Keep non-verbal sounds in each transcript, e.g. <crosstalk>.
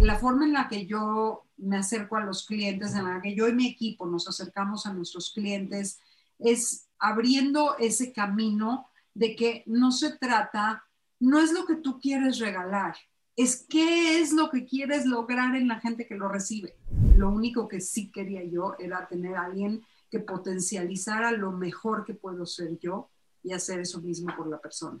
La forma en la que yo me acerco a los clientes, en la que yo y mi equipo nos acercamos a nuestros clientes, es abriendo ese camino de que no se trata, no es lo que tú quieres regalar, es qué es lo que quieres lograr en la gente que lo recibe. Lo único que sí quería yo era tener a alguien que potencializara lo mejor que puedo ser yo y hacer eso mismo por la persona.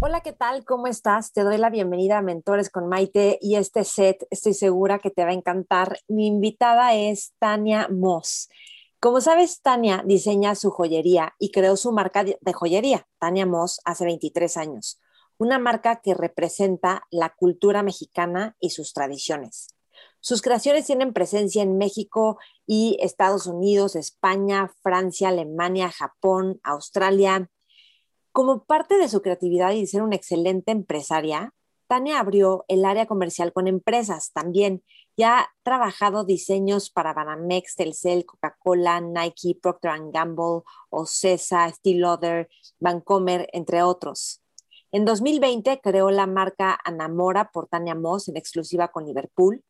Hola, ¿qué tal? ¿Cómo estás? Te doy la bienvenida a Mentores con Maite y este set estoy segura que te va a encantar. Mi invitada es Tania Moss. Como sabes, Tania diseña su joyería y creó su marca de joyería, Tania Moss, hace 23 años. Una marca que representa la cultura mexicana y sus tradiciones. Sus creaciones tienen presencia en México y Estados Unidos, España, Francia, Alemania, Japón, Australia. Como parte de su creatividad y ser una excelente empresaria, Tania abrió el área comercial con empresas también y ha trabajado diseños para Banamex, Telcel, Coca-Cola, Nike, Procter Gamble, Ocesa, Steel Lauder, Vancomer, entre otros. En 2020 creó la marca Anamora por Tania Moss en exclusiva con Liverpool.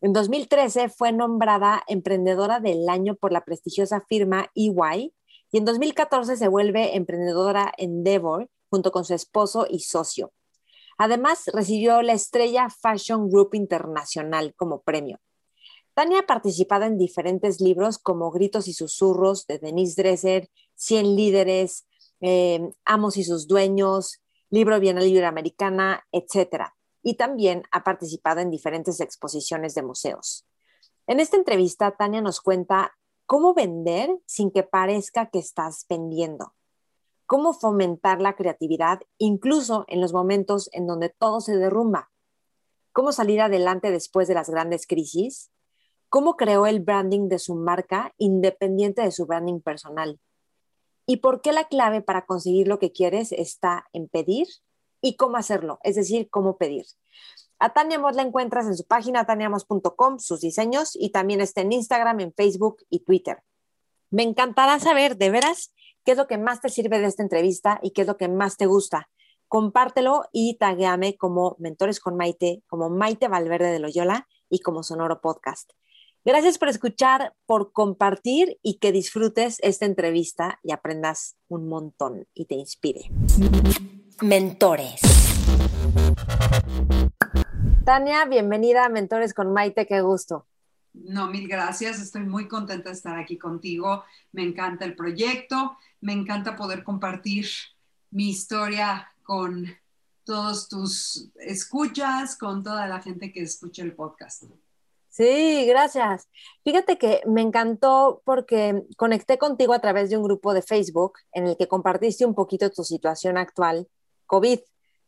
En 2013 fue nombrada emprendedora del año por la prestigiosa firma EY y en 2014 se vuelve emprendedora Endeavor junto con su esposo y socio. Además, recibió la Estrella Fashion Group Internacional como premio. Tania ha participado en diferentes libros como Gritos y Susurros de Denise Dresser, 100 líderes, eh, Amos y sus dueños, Libro Bienal Americana, etc. Y también ha participado en diferentes exposiciones de museos. En esta entrevista, Tania nos cuenta cómo vender sin que parezca que estás vendiendo cómo fomentar la creatividad incluso en los momentos en donde todo se derrumba, cómo salir adelante después de las grandes crisis, cómo creó el branding de su marca independiente de su branding personal y por qué la clave para conseguir lo que quieres está en pedir y cómo hacerlo, es decir, cómo pedir. A Tania Moss la encuentras en su página taniamos.com, sus diseños y también está en Instagram, en Facebook y Twitter. Me encantará saber, de veras, qué es lo que más te sirve de esta entrevista y qué es lo que más te gusta. Compártelo y tagueame como Mentores con Maite, como Maite Valverde de Loyola y como Sonoro Podcast. Gracias por escuchar, por compartir y que disfrutes esta entrevista y aprendas un montón y te inspire. Mentores. Tania, bienvenida a Mentores con Maite, qué gusto. No, mil gracias. Estoy muy contenta de estar aquí contigo. Me encanta el proyecto. Me encanta poder compartir mi historia con todos tus escuchas, con toda la gente que escucha el podcast. Sí, gracias. Fíjate que me encantó porque conecté contigo a través de un grupo de Facebook en el que compartiste un poquito tu situación actual, COVID,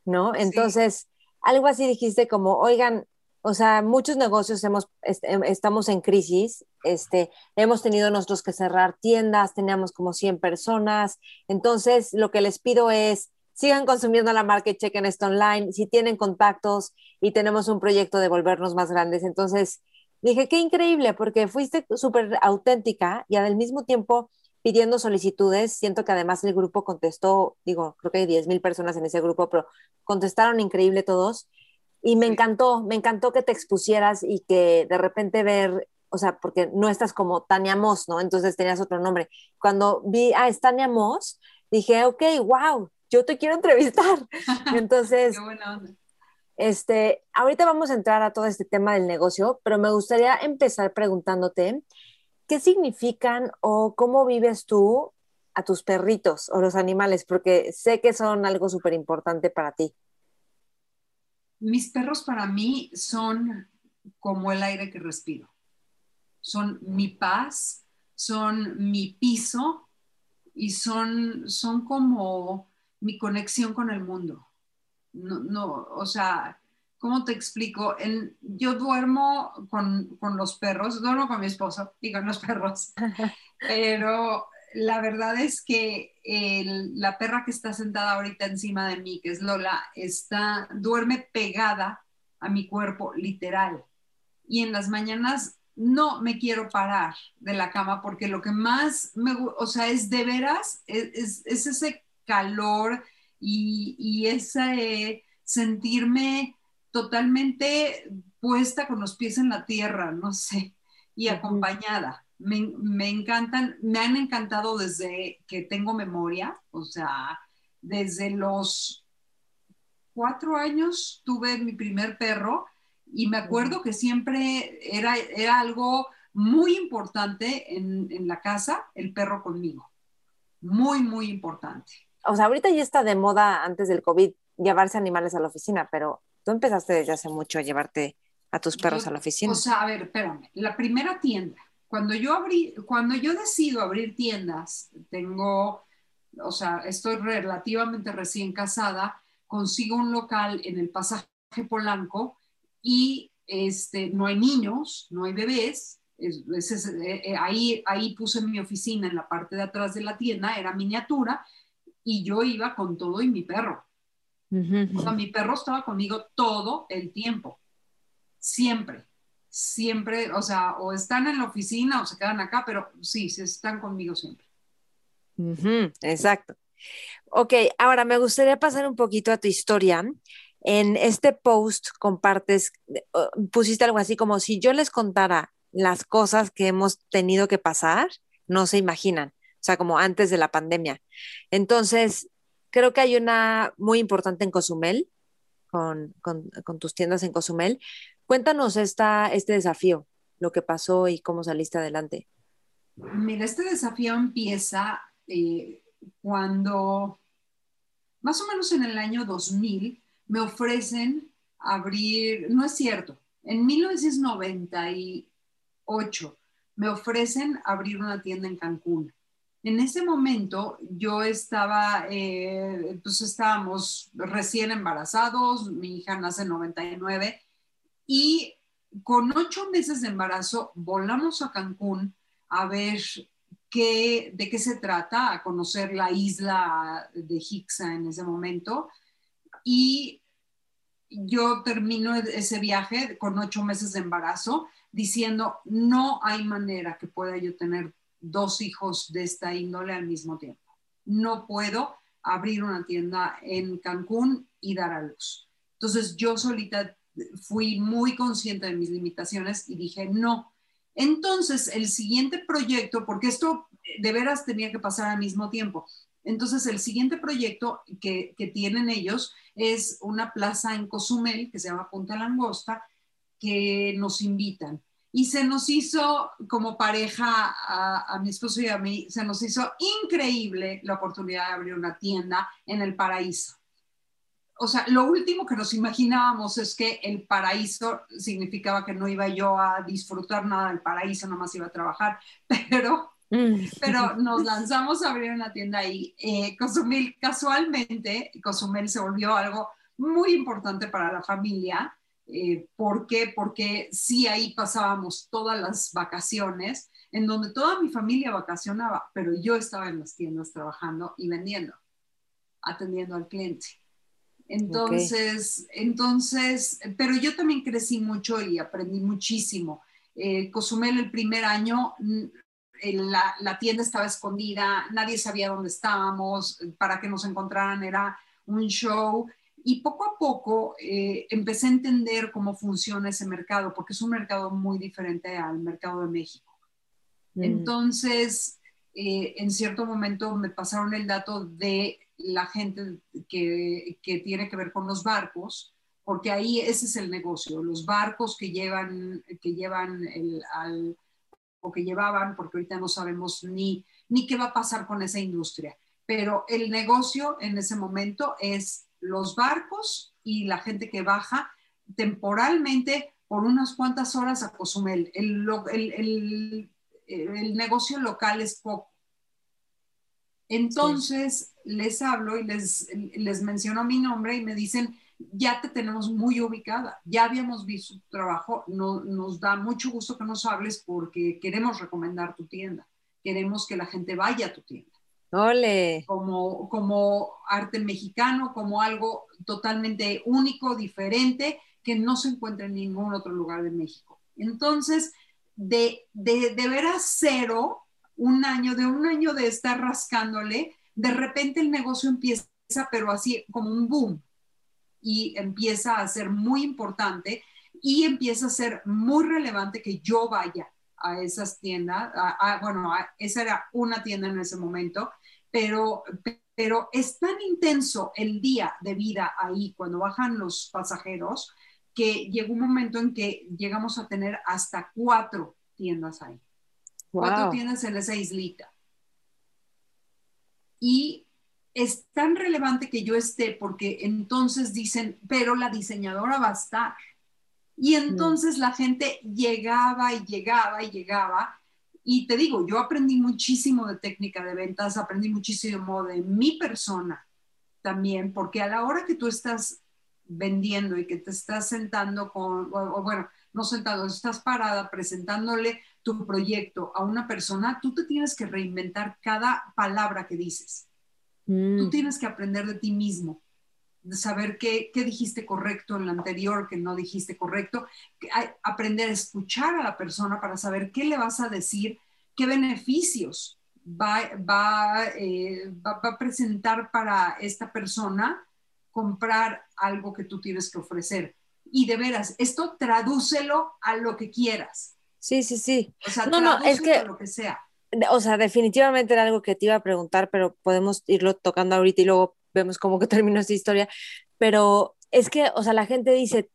¿no? Entonces, algo así dijiste como, oigan, o sea, muchos negocios hemos, em, estamos en crisis, este, hemos tenido nosotros que cerrar tiendas, teníamos como 100 personas, entonces lo que les pido es, sigan consumiendo la marca y chequen esto online, si tienen contactos y tenemos un proyecto de volvernos más grandes, entonces dije, qué increíble, porque fuiste súper auténtica y al mismo tiempo pidiendo solicitudes, siento que además el grupo contestó, digo, creo que hay 10 mil personas en ese grupo, pero contestaron increíble todos y me encantó, me encantó que te expusieras y que de repente ver, o sea, porque no estás como Tania Moss, ¿no? Entonces tenías otro nombre. Cuando vi, ah, es Tania Moss, dije, ok, wow, yo te quiero entrevistar. <laughs> Entonces, Qué buena onda. Este, ahorita vamos a entrar a todo este tema del negocio, pero me gustaría empezar preguntándote, ¿qué significan o cómo vives tú a tus perritos o los animales? Porque sé que son algo súper importante para ti. Mis perros para mí son como el aire que respiro. Son mi paz, son mi piso y son, son como mi conexión con el mundo. No, no, o sea, ¿cómo te explico? yo duermo con, los perros, duermo con mi esposo y con los perros, <laughs> pero la verdad es que la perra que está sentada ahorita encima de mí, que es Lola, está, duerme pegada a mi cuerpo, literal. Y en las mañanas no me quiero parar de la cama porque lo que más me, o sea, es de veras, es, ese calor y, y ese sentirme totalmente puesta con los pies en la tierra, no sé, y acompañada. Me, me, encantan, me han encantado desde que tengo memoria, o sea, desde los cuatro años tuve mi primer perro y me acuerdo que siempre era, era algo muy importante en, en la casa, el perro conmigo. Muy, muy importante. O sea, ahorita ya está de moda antes del COVID llevarse animales a la oficina, pero Tú empezaste desde hace mucho a llevarte a tus perros a la oficina. O sea, a ver, espérame. La primera tienda, cuando yo abrí, cuando yo decido abrir tiendas, tengo, o sea, estoy relativamente recién casada, consigo un local en el pasaje Polanco y este, no hay niños, no hay bebés. Eh, eh, ahí, ahí puse mi oficina en la parte de atrás de la tienda, era miniatura, y yo iba con todo y mi perro. O sea, mi perro estaba conmigo todo el tiempo, siempre, siempre, o sea, o están en la oficina o se quedan acá, pero sí, se están conmigo siempre. exacto. Ok, ahora me gustaría pasar un poquito a tu historia. En este post compartes, pusiste algo así como si yo les contara las cosas que hemos tenido que pasar, no se imaginan, o sea, como antes de la pandemia. Entonces, Creo que hay una muy importante en Cozumel, con, tus tiendas en Cozumel. Cuéntanos esta, este desafío, lo que pasó y cómo saliste adelante. Mira, este desafío empieza eh, cuando, más o menos en el año 2000, me ofrecen abrir, no es cierto, en 1998 me ofrecen abrir una tienda en Cancún. En ese momento yo estaba, eh, pues estábamos recién embarazados, mi hija nace en 99 y con ocho meses de embarazo volamos a Cancún a ver qué, de qué se trata, a conocer la isla de Hixa en ese momento. Y yo termino ese viaje con ocho meses de embarazo diciendo, no hay manera que pueda yo tener dos hijos de esta índole al mismo tiempo. No puedo abrir una tienda en Cancún y dar a luz. Entonces yo solita fui muy consciente de mis limitaciones y dije, no. Entonces el siguiente proyecto, porque esto de veras tenía que pasar al mismo tiempo, entonces el siguiente proyecto que, que tienen ellos es una plaza en Cozumel que se llama Punta Langosta, que nos invitan y se nos hizo como pareja a, mi esposo y a mí, se nos hizo increíble la oportunidad de abrir una tienda en el paraíso. O sea, lo último que nos imaginábamos es que el paraíso significaba que no iba yo a disfrutar nada del paraíso, nomás iba a trabajar, <laughs> pero, mm. pero nos lanzamos a abrir una tienda ahí. Eh, Cozumel, casualmente, Cozumel se volvió algo muy importante para la familia eh, ¿Por qué? Porque sí ahí pasábamos todas las vacaciones, en donde toda mi familia vacacionaba, pero yo estaba en las tiendas trabajando y vendiendo, atendiendo al cliente. Entonces, entonces, pero yo también crecí mucho y aprendí muchísimo. Eh, Cozumel el primer año, la, la, tienda estaba escondida, nadie sabía dónde estábamos, para que nos encontraran era un show y poco a poco eh, empecé a entender cómo funciona ese mercado, porque es un mercado muy diferente al mercado de México. Mm. Entonces, eh, en cierto momento me pasaron el dato de la gente que, que, tiene que ver con los barcos, porque ahí ese es el negocio, los barcos que llevan, que llevan el, al, o que llevaban, porque ahorita no sabemos ni, ni qué va a pasar con esa industria, pero el negocio en ese momento es los barcos y la gente que baja temporalmente por unas cuantas horas a Cozumel. El, negocio local es poco. Entonces les hablo y les, les menciono mi nombre y me dicen, ya te tenemos muy ubicada, ya habíamos visto tu trabajo, no, nos da mucho gusto que nos hables porque queremos recomendar tu tienda, queremos que la gente vaya a tu tienda. Ole. Como, como arte mexicano, como algo totalmente único, diferente, que no se encuentra en ningún otro lugar de México. Entonces, de, de, de veras cero, un año, de un año de estar rascándole, de repente el negocio empieza, pero así como un boom, y empieza a ser muy importante y empieza a ser muy relevante que yo vaya a esas tiendas. bueno, esa era una tienda en ese momento, pero, pero es tan intenso el día de vida ahí cuando bajan los pasajeros que llegó un momento en que llegamos a tener hasta cuatro tiendas ahí. Cuatro tiendas en esa islita. Y es tan relevante que yo esté porque entonces dicen, pero la diseñadora va a estar. Y entonces la gente llegaba y llegaba y llegaba. Y te digo, yo aprendí muchísimo de técnica de ventas, aprendí muchísimo de mi persona también, porque a la hora que tú estás vendiendo y que te estás sentando con, o, bueno, no sentado, estás parada presentándole tu proyecto a una persona, tú te tienes que reinventar cada palabra que dices. Tú mm. tienes que aprender de ti mismo, saber qué, qué dijiste correcto en la anterior, qué no dijiste correcto, aprender a escuchar a la persona para saber qué le vas a decir, qué beneficios va, va, eh, va, va a presentar para esta persona comprar algo que tú tienes que ofrecer. Y de veras, esto tradúcelo a lo que quieras. Sí, sí, sí. O sea, no, no, es que a lo que sea o sea, definitivamente era algo que te iba a preguntar, pero podemos irlo tocando ahorita y luego vemos cómo <laughs> que terminó esta historia. Pero es que, o sea, la gente dice,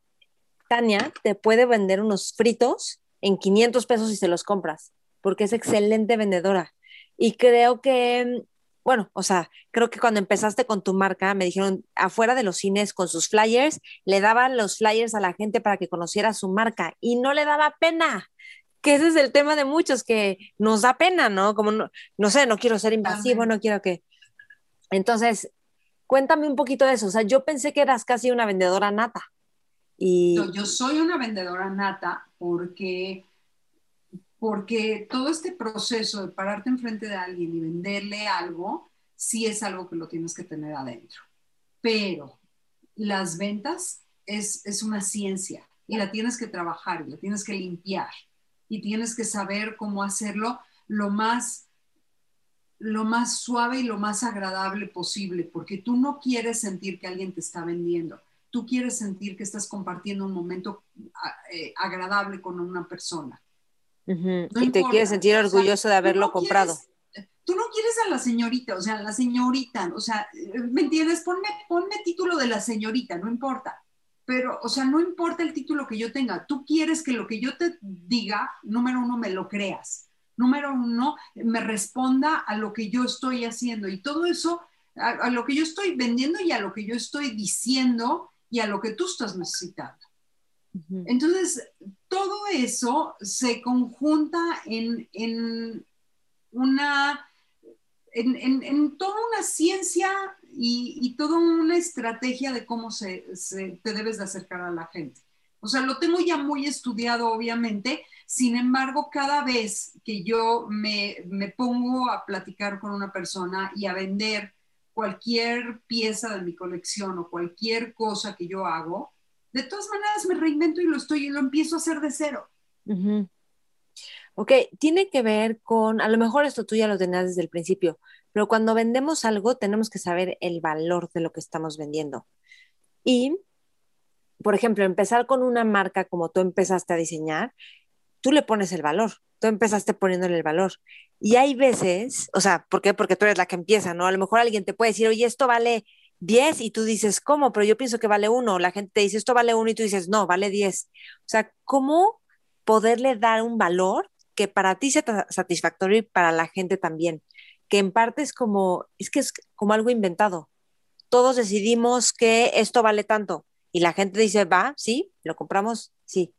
Tania te puede vender unos fritos en 500 pesos si se los compras, porque es excelente vendedora. Y creo que, bueno, o sea, creo que cuando empezaste con tu marca, me dijeron, afuera de los cines con sus flyers, le daban los flyers a la gente para que conociera su marca y no le daba pena que ese es el tema de muchos, que nos da pena, ¿no? Como, no, no sé, no quiero ser invasivo, no quiero que... Entonces, cuéntame un poquito de eso. O sea, yo pensé que eras casi una vendedora nata. Y... yo soy una vendedora nata porque, porque todo este proceso de pararte enfrente de alguien y venderle algo, sí es algo que lo tienes que tener adentro. Pero las ventas es, es una ciencia y la tienes que trabajar y la tienes que limpiar y tienes que saber cómo hacerlo lo más lo más suave y lo más agradable posible, porque tú no quieres sentir que alguien te está vendiendo, tú quieres sentir que estás compartiendo un momento eh, agradable con una persona. y te quieres sentir orgulloso de haberlo comprado. tú no quieres a la señorita, o sea, la señorita, o sea, ¿me entiendes? Ponme, ponme título de la señorita, no importa pero, o sea, no importa el título que yo tenga, tú quieres que lo que yo te diga, número uno, me lo creas, número uno, me responda a lo que yo estoy haciendo y todo eso, a, lo que yo estoy vendiendo y a lo que yo estoy diciendo y a lo que tú estás necesitando. Entonces, todo eso se conjunta en, en una, en, en, toda una ciencia y, toda una estrategia de cómo se, te debes de acercar a la gente. O sea, lo tengo ya muy estudiado, obviamente. Sin embargo, cada vez que yo me, me pongo a platicar con una persona y a vender cualquier pieza de mi colección o cualquier cosa que yo hago, de todas maneras me reinvento y lo estoy y lo empiezo a hacer de cero. Ok, tiene que ver con, a lo mejor esto tú ya lo tenías desde el principio, pero cuando vendemos algo tenemos que saber el valor de lo que estamos vendiendo. Y, por ejemplo, empezar con una marca como tú empezaste a diseñar, tú le pones el valor, tú empezaste poniéndole el valor. Y hay veces, o sea, ¿por qué? Porque tú eres la que empieza, ¿no? A lo mejor alguien te puede decir, oye, esto vale 10 y tú dices, ¿cómo? Pero yo pienso que vale uno. La gente te dice, esto vale uno y tú dices, no, vale 10. O sea, ¿cómo poderle dar un valor que para ti sea satisfactorio y para la gente también? que en parte es como, es que es como algo inventado. Todos decidimos que esto vale tanto y la gente dice, va, sí, lo compramos, sí.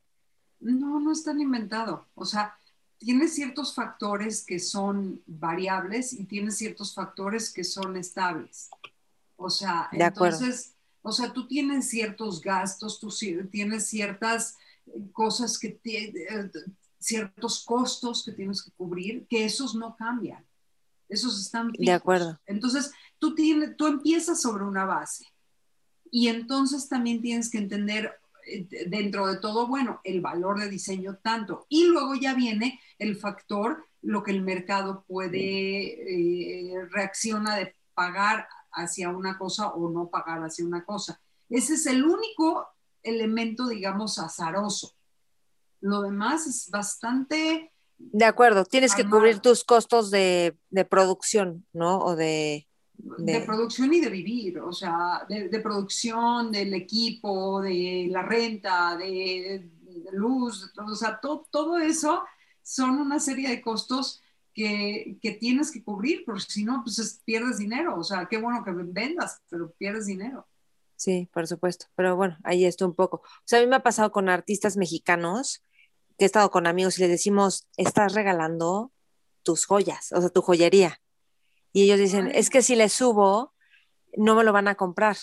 No, no es tan inventado. O sea, tiene ciertos factores que son variables y tiene ciertos factores que son estables. O sea, entonces O sea, tú tienes ciertos gastos, tú tienes ciertas cosas que, eh, ciertos costos que tienes que cubrir, que esos no cambian. Esos están fijos. De acuerdo. Entonces, tú, tienes, tú empiezas sobre una base y entonces también tienes que entender eh, dentro de todo, bueno, el valor de diseño tanto. Y luego ya viene el factor, lo que el mercado puede eh, reacciona de pagar hacia una cosa o no pagar hacia una cosa. Ese es el único elemento, digamos, azaroso. Lo demás es bastante... De acuerdo, tienes que cubrir tus costos de, producción, ¿no? O de, de... producción y de vivir, o sea, de, producción, del equipo, de la renta, de, luz, o sea, todo eso son una serie de costos que, que, tienes que cubrir, porque si no, pues pierdes dinero. O sea, qué bueno que vendas, pero pierdes dinero. Sí, por supuesto. Pero bueno, ahí está un poco. O sea, a mí me ha pasado con artistas mexicanos que he estado con amigos y les decimos, estás regalando tus joyas, o sea, tu joyería. Y ellos dicen, es que si le subo, no me lo van a comprar.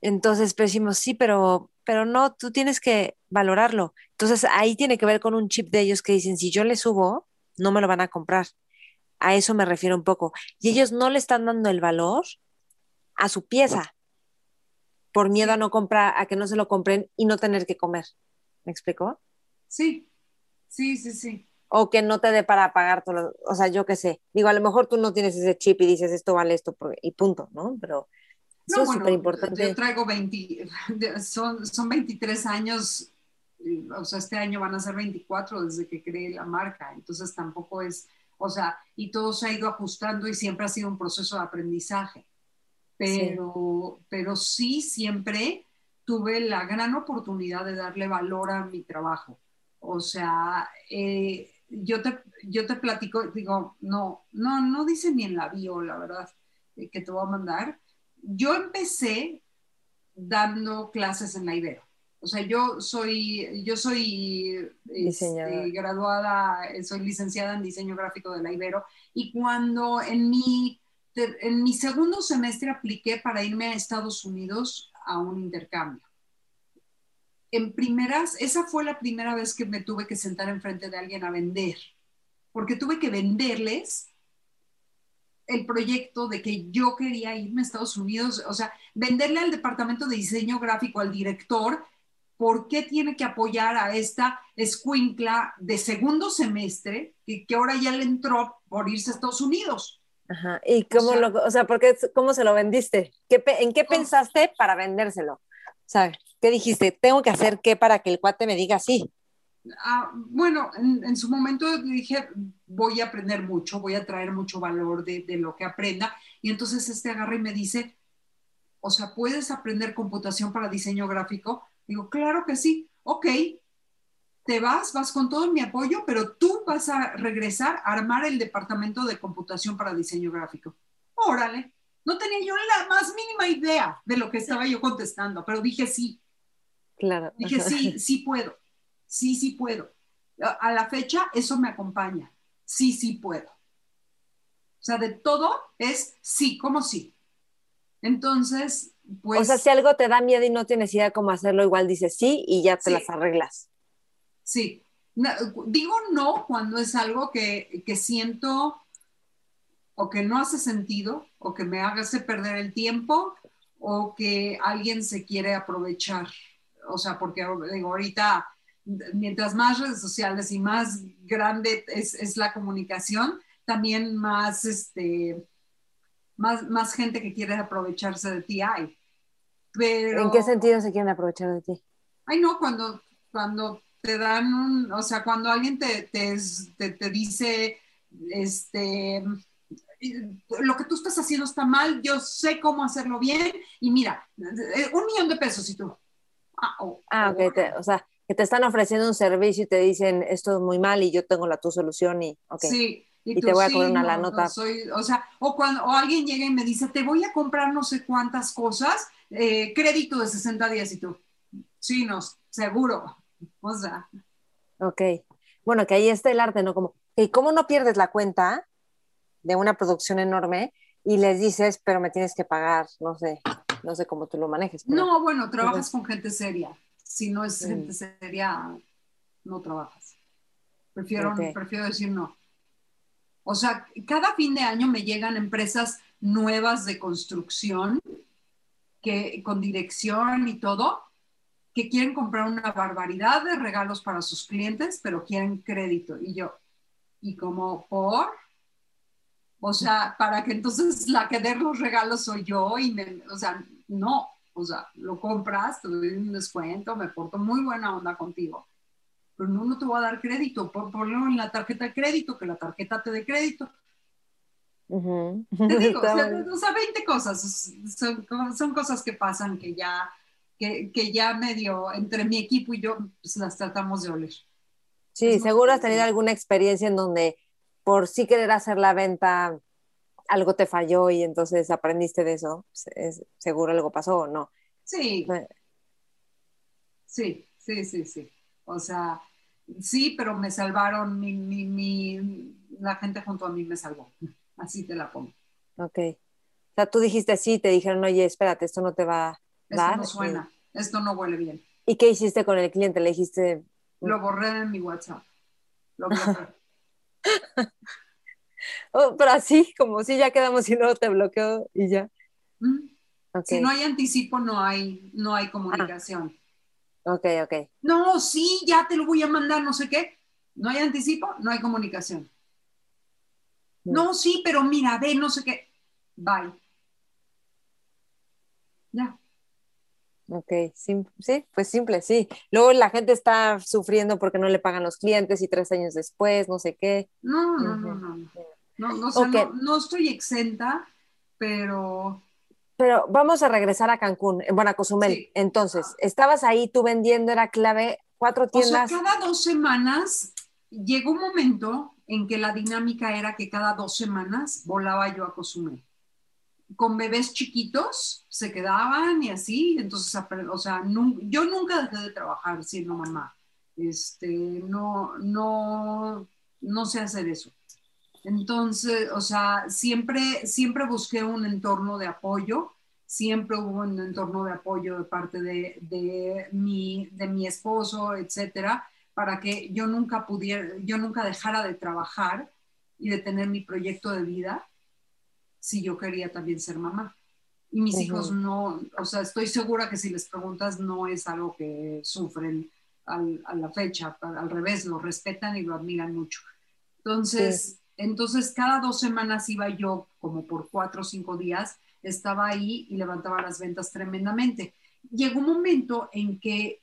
Entonces, pues decimos, sí, pero, pero no, tú tienes que valorarlo. Entonces, ahí tiene que ver con un chip de ellos que dicen, si yo le subo, no me lo van a comprar. A eso me refiero un poco. Y ellos no le están dando el valor a su pieza por miedo a no comprar, a que no se lo compren y no tener que comer. ¿Me explicó? Sí, sí, sí, sí. O que no te dé para pagar todo, o sea, yo qué sé. Digo, a lo mejor tú no tienes ese chip y dices esto vale esto y punto, ¿no? Pero eso es súper importante. Yo traigo 20, son, son 23 años o sea, este año van a ser 24 desde que creé la marca, entonces tampoco es, o sea, y todo se ha ido ajustando y siempre ha sido un proceso de aprendizaje, pero sí, pero sí siempre tuve la gran oportunidad de darle valor a mi trabajo. O sea, eh, yo, te, yo te platico, digo, no, no, no dice ni en la bio, la verdad, eh, que te voy a mandar. Yo empecé dando clases en la Ibero. O sea, yo soy, yo soy este, graduada, soy licenciada en diseño gráfico de la Ibero y cuando en mi, en mi segundo semestre apliqué para irme a Estados Unidos a un intercambio. En primeras, esa fue la primera vez que me tuve que sentar enfrente de alguien a vender, porque tuve que venderles el proyecto de que yo quería irme a Estados Unidos, o sea, venderle al departamento de diseño gráfico, al director, ¿por qué tiene que apoyar a esta escuincla de segundo semestre que, que ahora ya le entró por irse a Estados Unidos? Ajá. ¿Y cómo, lo, o sea, ¿por qué, cómo se lo vendiste? ¿Qué, ¿En qué pensaste para vendérselo? O sea, ¿qué dijiste? ¿Tengo que hacer qué para que el cuate me diga sí? Ah, bueno, en, su momento dije, voy a aprender mucho, voy a traer mucho valor de, de lo que aprenda. Y entonces este agarra y me dice, o sea, puedes aprender computación para diseño gráfico, Digo, claro que sí, ok, te vas, vas con todo mi apoyo, pero tú vas a regresar a armar el departamento de computación para diseño gráfico. Órale, no tenía yo la más mínima idea de lo que estaba yo contestando, pero dije sí. Claro. Dije sí, sí puedo, sí, sí puedo. A la fecha eso me acompaña, sí, sí puedo. O sea, de todo es sí, como sí. Entonces, pues, o sea, si algo te da miedo y no tienes idea cómo hacerlo, igual dices sí y ya te las arreglas. Sí. digo no cuando es algo que, siento o que no hace sentido o que me hace perder el tiempo o que alguien se quiere aprovechar. O sea, porque digo, ahorita, mientras más redes sociales y más grande es, es la comunicación, también más, este, más, más gente que quiere aprovecharse de ti hay. ¿En qué sentido se quieren aprovechar de ti? Ay, no, cuando, cuando te dan un, o sea, cuando alguien te, te, te, dice, este, lo que tú estás haciendo está mal, yo sé cómo hacerlo bien y mira, un millón de pesos y tú. Ah, ok, o sea, que te están ofreciendo un servicio y te dicen esto es muy mal y yo tengo la tu solución y, okay. Sí. Y, te voy a cobrar una la nota. soy, o sea, o cuando o alguien llega y me dice, te voy a comprar no sé cuántas cosas eh, crédito de 60 días y tú, sí, no, seguro. O sea. Ok. Bueno, que ahí está el arte, ¿no? Como, ¿cómo no pierdes la cuenta de una producción enorme y les dices, pero me tienes que pagar, no sé, No sé cómo tú lo manejes. No, bueno, trabajas con gente seria. Si no es gente seria, no trabajas. Prefiero, prefiero decir no. O sea, cada fin de año me llegan empresas nuevas de construcción que con dirección y todo, que quieren comprar una barbaridad de regalos para sus clientes, pero quieren crédito. Y yo, ¿y como por? O sea, para que entonces la que dé los regalos soy yo y me, o sea, no, o sea, lo compras, te doy un descuento, me porto muy buena onda contigo, pero no, no te voy a dar crédito, por, ponlo en la tarjeta de crédito, que la tarjeta te dé crédito. Te <laughs> digo, o sea, 20 cosas, son, son, cosas que pasan que ya, que, que, ya medio entre mi equipo y yo pues, las tratamos de oler. Sí, seguro has tenido alguna experiencia en donde por sí querer hacer la venta, algo te falló y entonces aprendiste de eso. seguro algo pasó o no. Sí. Sí, sí, sí, sí. O sea, sí, pero me salvaron, mi, mi, mi, la gente junto a mí me salvó. <laughs> Así te la pongo. Ok. O sea, tú dijiste sí, te dijeron, oye, espérate, esto no te va a dar. Esto no suena, esto no huele bien. ¿Y qué hiciste con el cliente? Le dijiste... Lo borré de mi WhatsApp. Lo borré. <laughs> Oh, pero así, como si ya quedamos y no te bloqueo y ya. Si no hay anticipo, no hay, no hay comunicación. Ah. Ok, ok. No, sí, ya te lo voy a mandar, no sé qué. No hay anticipo, no hay comunicación. No, sí, pero mira, ve, no sé qué. Bye. Ya. Ok, sí, sí, pues simple, sí. Luego la gente está sufriendo porque no le pagan los clientes y tres años después, no sé qué. No, no, no, no. No, no, no, estoy exenta, pero... Pero vamos a regresar a Cancún, bueno, a Cozumel. Entonces, estabas ahí, tú vendiendo, era clave, cuatro tiendas. O sea, cada dos semanas llegó un momento en que la dinámica era que cada dos semanas volaba yo a Cozumel con bebés chiquitos se quedaban y así, entonces, o sea, yo nunca dejé de trabajar siendo mamá. Este, no, no, no sé hacer eso. Entonces, o sea, siempre, siempre busqué un entorno de apoyo, siempre hubo un entorno de apoyo de parte de, de, mi, de mi esposo, etcétera, para que yo nunca pudiera, yo nunca dejara de trabajar y de tener mi proyecto de vida si yo quería también ser mamá. Y mis hijos no, o sea, estoy segura que si les preguntas no es algo que sufren a la fecha, al revés, lo respetan y lo admiran mucho. Entonces, entonces cada dos semanas iba yo como por cuatro o cinco días, estaba ahí y levantaba las ventas tremendamente. Llegó un momento en que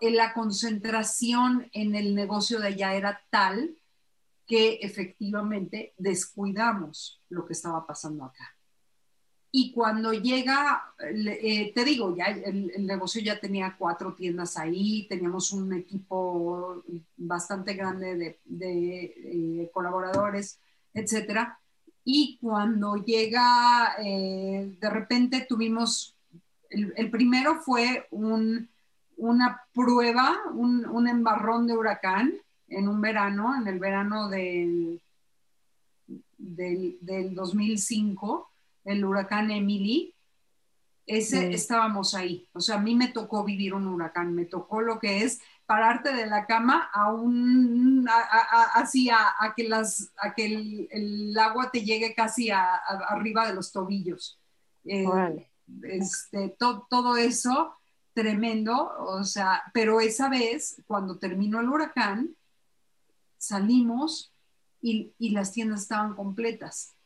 la concentración en el negocio de allá era tal que efectivamente descuidamos lo que estaba pasando acá. Y cuando llega, eh, te digo, ya el, negocio ya tenía cuatro tiendas ahí, teníamos un equipo bastante grande de, eh, colaboradores, etcétera. Y cuando llega, eh, de repente tuvimos, el, primero fue una prueba, un, embarrón de huracán, en un verano, en el verano del, del, 2005, el huracán Emily, ese estábamos ahí. O sea, a mí me tocó vivir un huracán, me tocó lo que es pararte de la cama a un, así a, que, las, a que el, agua te llegue casi arriba de los tobillos. Eh, este, todo eso tremendo, o sea, pero esa vez, cuando terminó el huracán, salimos y, las tiendas estaban completas.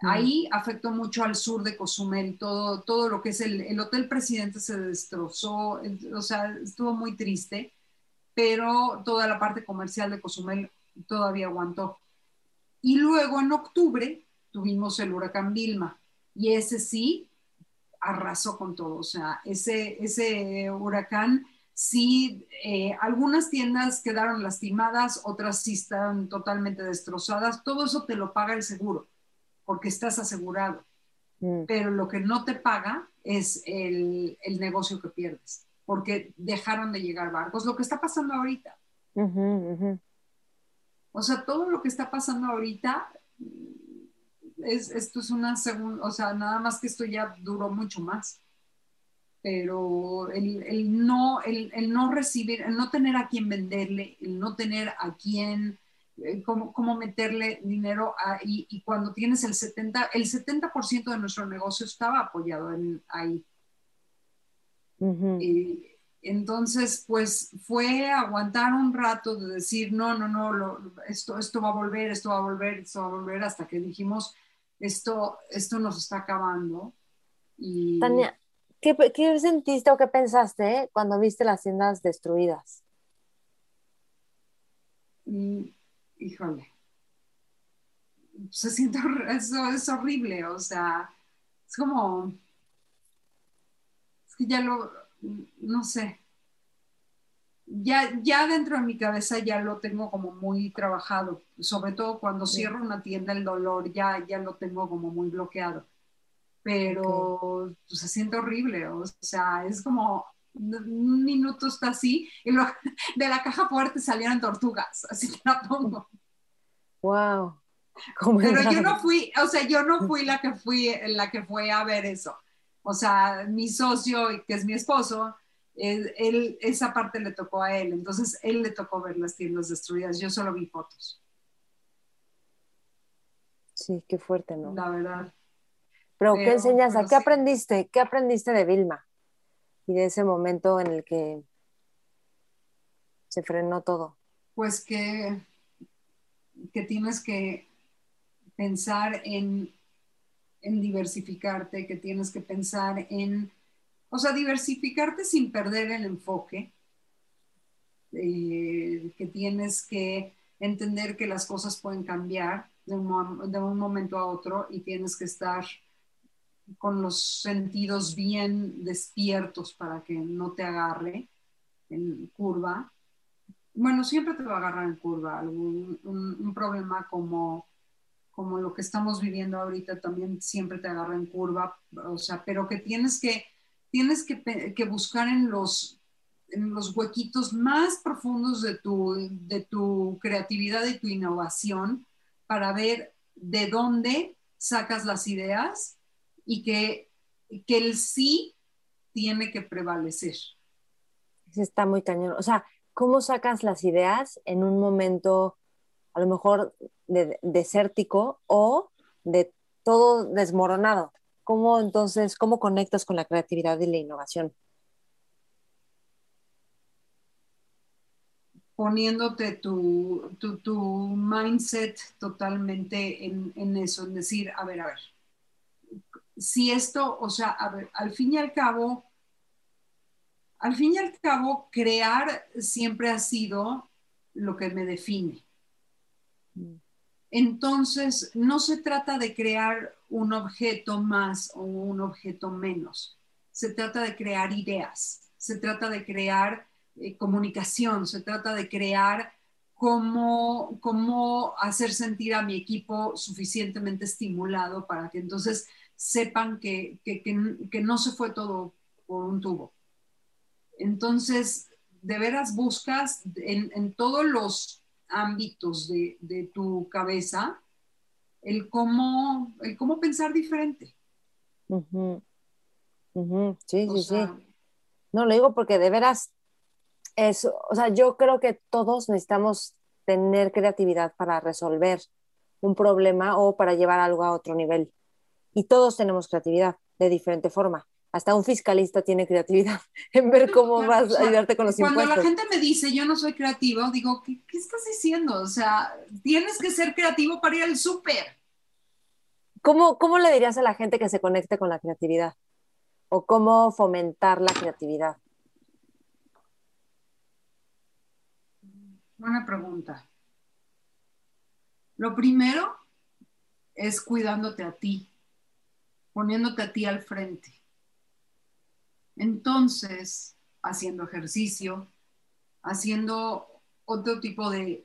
Ahí afectó mucho al sur de Cozumel, todo, todo lo que es el, Hotel Presidente se destrozó, o sea, estuvo muy triste, pero toda la parte comercial de Cozumel todavía aguantó. Y luego en octubre tuvimos el huracán Vilma y ese sí arrasó con todo, o sea, ese, ese huracán sí, eh, algunas tiendas quedaron lastimadas, otras sí están totalmente destrozadas. Todo eso te lo paga el seguro, porque estás asegurado. Mm. Pero lo que no te paga es el, negocio que pierdes, porque dejaron de llegar barcos. Lo que está pasando ahorita. O sea, todo lo que está pasando ahorita, es, esto es una segunda, o sea, nada más que esto ya duró mucho más. pero el, no, el, no recibir, el no tener a quién venderle, el no tener a quién, eh, cómo, cómo, meterle dinero y, cuando tienes el 70%, el 70 de nuestro negocio estaba apoyado en, ahí. entonces, pues fue aguantar un rato de decir, no, no, no, esto, esto va a volver, esto va a volver, esto va a volver, hasta que dijimos, esto, esto nos está acabando. Y... Tania, ¿qué, sentiste o qué pensaste cuando viste las tiendas destruidas? Mm, híjole. Se siente, eso es horrible, o sea, es como, es que ya lo, no sé, ya, ya dentro de mi cabeza ya lo tengo como muy trabajado, sobre todo cuando cierro una tienda el dolor ya, ya lo tengo como muy bloqueado, pero pues, se siente horrible, o sea, es como un minuto está así y de la caja fuerte salieron tortugas, así te la pongo. Wow. Pero yo no fui, o sea, yo no fui la que fui la que fue a ver eso. O sea, mi socio, que es mi esposo, él, esa parte le tocó a él, entonces él le tocó ver las tiendas destruidas, yo solo vi fotos. Sí, qué fuerte, ¿no? La verdad. Pero, ¿qué enseñanza? ¿Qué aprendiste? ¿Qué aprendiste de Vilma? Y de ese momento en el que se frenó todo. Pues que, que tienes que pensar en, en diversificarte, que tienes que pensar en o sea, diversificarte sin perder el enfoque, eh, que tienes que entender que las cosas pueden cambiar de un, de un, momento a otro y tienes que estar con los sentidos bien despiertos para que no te agarre en curva. Bueno, siempre te va a agarrar en curva. un, un problema como, como lo que estamos viviendo ahorita también siempre te agarra en curva. O sea, pero que tienes que tienes que, buscar en los, en los huequitos más profundos de tu, de tu creatividad y tu innovación para ver de dónde sacas las ideas y que, que el sí tiene que prevalecer. Está muy cañón. O sea, ¿cómo sacas las ideas en un momento a lo mejor desértico o de todo desmoronado? ¿Cómo entonces, cómo conectas con la creatividad y la innovación? Poniéndote tu, mindset totalmente en, eso, en decir, a ver, a ver, si esto, o sea, a ver, al fin y al cabo, al fin y al cabo, crear siempre ha sido lo que me define. Mm. Entonces, no se trata de crear un objeto más o un objeto menos. Se trata de crear ideas, se trata de crear eh, comunicación, se trata de crear cómo, cómo hacer sentir a mi equipo suficientemente estimulado para que entonces sepan que, no se fue todo por un tubo. Entonces, de veras buscas en todos los ámbitos de, tu cabeza el cómo, el cómo pensar diferente. Sí, sí, sí. No, lo digo porque de veras es, o sea, yo creo que todos necesitamos tener creatividad para resolver un problema o para llevar algo a otro nivel. Y todos tenemos creatividad de diferente forma hasta un fiscalista tiene creatividad <laughs> en ver cómo vas a ayudarte con los cuando impuestos. Cuando la gente me dice yo no soy creativo, digo, ¿qué, estás diciendo? O sea, tienes que ser creativo para ir al súper. ¿Cómo, ¿Cómo le dirías a la gente que se conecte con la creatividad? ¿O cómo fomentar la creatividad? Buena pregunta. Lo primero es cuidándote a ti, poniéndote a ti al frente entonces, haciendo ejercicio, haciendo otro tipo de,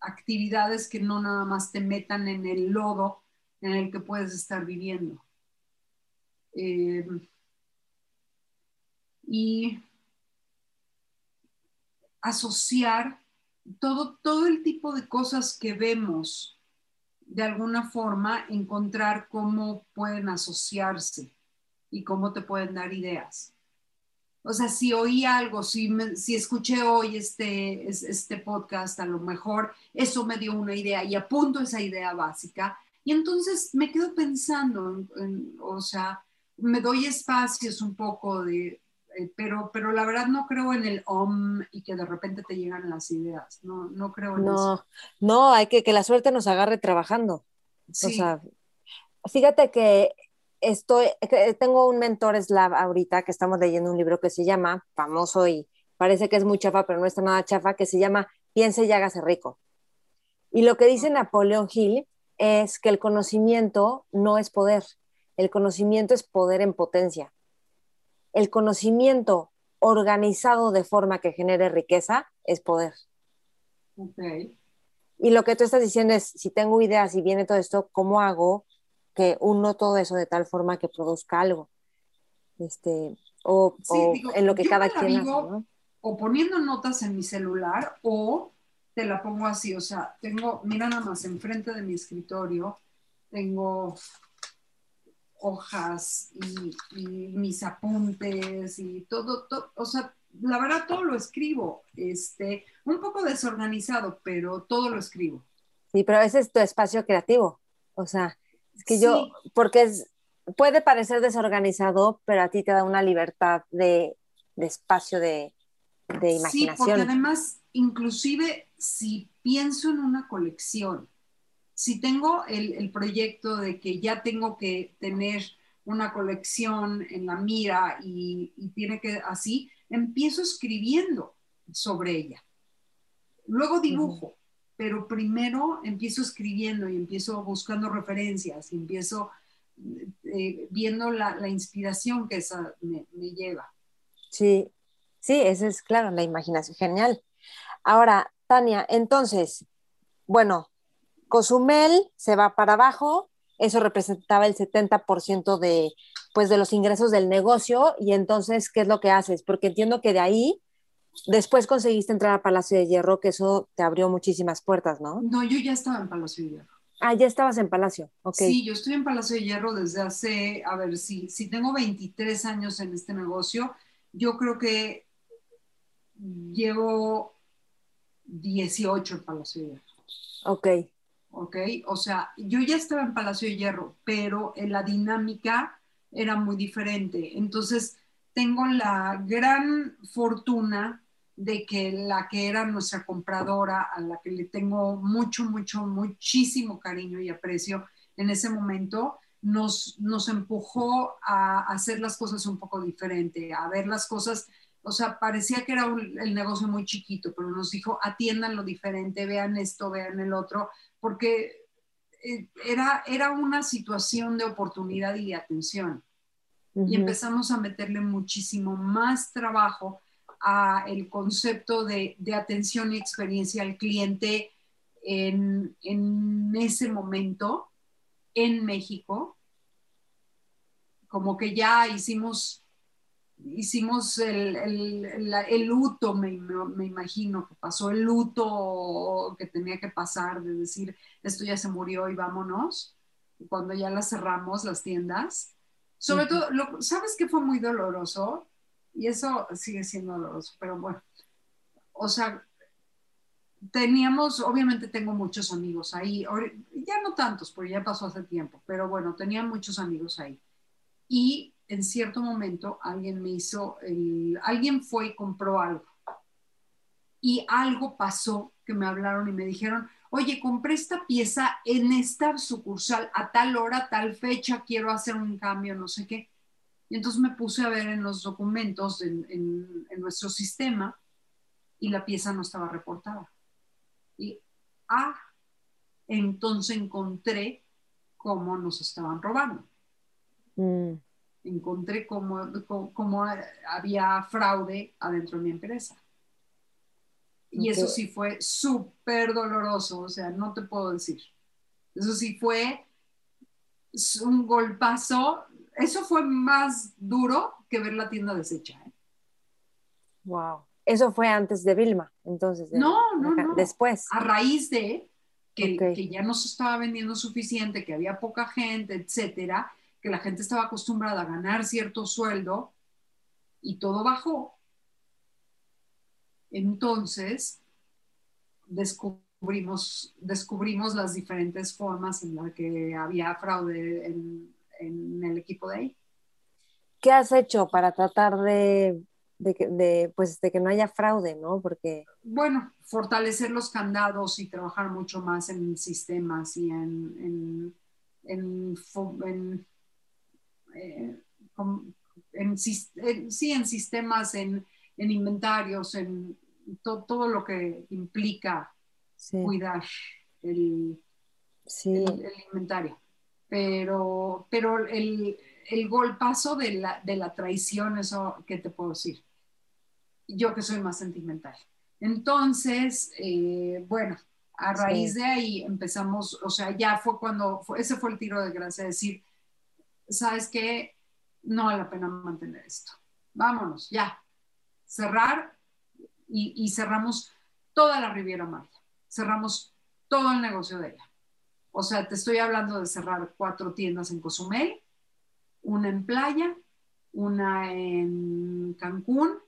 actividades que no nada más te metan en el lodo en el que puedes estar viviendo. Eh, y asociar todo, todo el tipo de cosas que vemos, de alguna forma encontrar cómo pueden asociarse y cómo te pueden dar ideas. O sea, si oí algo, si, si escuché hoy este, este podcast, a lo mejor eso me dio una idea y apunto esa idea básica. Y entonces me quedo pensando, o sea, me doy espacios un poco de, pero, pero la verdad no creo en el om y que de repente te llegan las ideas. No, no creo en no, eso. No, hay que que la suerte nos agarre trabajando. Sí. O sea, fíjate que estoy, tengo un mentor slav ahorita que estamos leyendo un libro que se llama, famoso y parece que es muy chafa, pero no está nada chafa, que se llama Piense y hágase rico. Y lo que dice Napoleón Hill es que el conocimiento no es poder, el conocimiento es poder en potencia. El conocimiento organizado de forma que genere riqueza es poder. Okay. Y lo que tú estás diciendo es, si tengo ideas y viene todo esto, ¿cómo hago que uno todo eso de tal forma que produzca algo. Este, o, Sí, o digo, en lo que cada quien hace, ¿no? O poniendo notas en mi celular o te la pongo así, o sea, tengo, mira nada más, enfrente de mi escritorio tengo hojas y, y mis apuntes y todo, todo, o sea, la verdad todo lo escribo, este, un poco desorganizado, pero todo lo escribo. Sí, pero ese es tu espacio creativo. O sea, es que yo, porque es, puede parecer desorganizado, pero a ti te da una libertad de, de espacio de, de Sí, imaginación. porque además, inclusive si pienso en una colección, si tengo el, el proyecto de que ya tengo que tener una colección en la mira y, y tiene que así, empiezo escribiendo sobre ella. Luego dibujo, pero primero empiezo escribiendo y empiezo buscando referencias y empiezo eh, viendo la, la inspiración que esa me, me lleva. Sí, sí, esa es claro, la imaginación. Genial. Ahora, Tania, entonces, bueno, Cozumel se va para abajo, eso representaba el 70% de, pues, de los ingresos del negocio, y entonces, ¿qué es lo que haces? Porque entiendo que de ahí, después conseguiste entrar a Palacio de Hierro, que eso te abrió muchísimas puertas, ¿no? No, yo ya estaba en Palacio de Hierro. Ah, ya estabas en Palacio, ok. Sí, yo estoy en Palacio de Hierro desde hace, a ver, si, si tengo 23 años en este negocio, yo creo que llevo 18 en Palacio de Hierro. Ok, ¿ok? O sea, yo ya estaba en Palacio de Hierro, pero en la dinámica era muy diferente. Entonces, tengo la gran fortuna de que la que era nuestra compradora, a la que le tengo mucho, mucho, muchísimo cariño y aprecio en ese momento, nos, nos empujó a hacer las cosas un poco diferente, a ver las cosas, o sea, parecía que era un- el negocio muy chiquito, pero nos dijo, atiéndanlo diferente, vean esto, vean el otro, porque eh, era, era una situación de oportunidad y de atención. Y empezamos a meterle muchísimo más trabajo a el concepto de, de atención y experiencia al cliente en, en ese momento en México. Como que ya hicimos, hicimos el, el- el- el luto, me, me imagino, que pasó el luto que tenía que pasar, de decir, esto ya se murió y vámonos. Cuando ya las cerramos, las tiendas. Sobre Ujú. todo, lo- ¿sabes qué fue muy doloroso? Y eso sigue siendo doloroso, pero bueno. O sea, teníamos, obviamente tengo muchos amigos ahí, ya no tantos, porque ya pasó hace tiempo, pero bueno, tenía muchos amigos ahí. Y en cierto momento alguien me hizo, alguien fue y compró algo. Y algo pasó que me hablaron y me dijeron, oye, compré esta pieza en esta sucursal a tal hora, tal fecha, quiero hacer un cambio, no sé qué. Y entonces me puse a ver en los documentos en, en- en nuestro sistema y la pieza no estaba reportada. Y, ah, entonces encontré cómo nos estaban robando. mm, Encontré cómo, cómo, había fraude adentro de mi empresa. Y eso sí fue súper doloroso, o sea, no te puedo decir. Eso sí fue un golpazo. Eso fue más duro que ver la tienda deshecha. ¿eh? wow. Eso fue antes de Vilma, entonces. de- No, no, no. Después. A raíz de que ya no se estaba vendiendo suficiente, que había poca gente, etcétera, que la gente estaba acostumbrada a ganar cierto sueldo y todo bajó. Entonces, descubrimos, descubrimos las diferentes formas en las que había fraude en, en el equipo de ahí. ¿Qué has hecho para tratar de, de, de, pues, de que no haya fraude, ¿no? Porque... Bueno, fortalecer los candados y trabajar mucho más en sistemas y en, en, en, eh, sí, en sistemas, en, inventarios, en todo lo que implica cuidar el, el, inventario. Pero, pero el, el golpazo de la, de la traición, eso, ¿qué te puedo decir? Yo que soy más sentimental. Entonces, eh, bueno, a raíz de ahí empezamos, o sea, ya fue cuando, ese fue el tiro de gracia, decir, ¿sabes qué? No vale la pena mantener esto. Vámonos, ya. Cerrar y, cerramos toda la Riviera Maya. Cerramos todo el negocio de ella. O sea, te estoy hablando de cerrar cuatro tiendas en Cozumel, una en Playa, una en Cancún,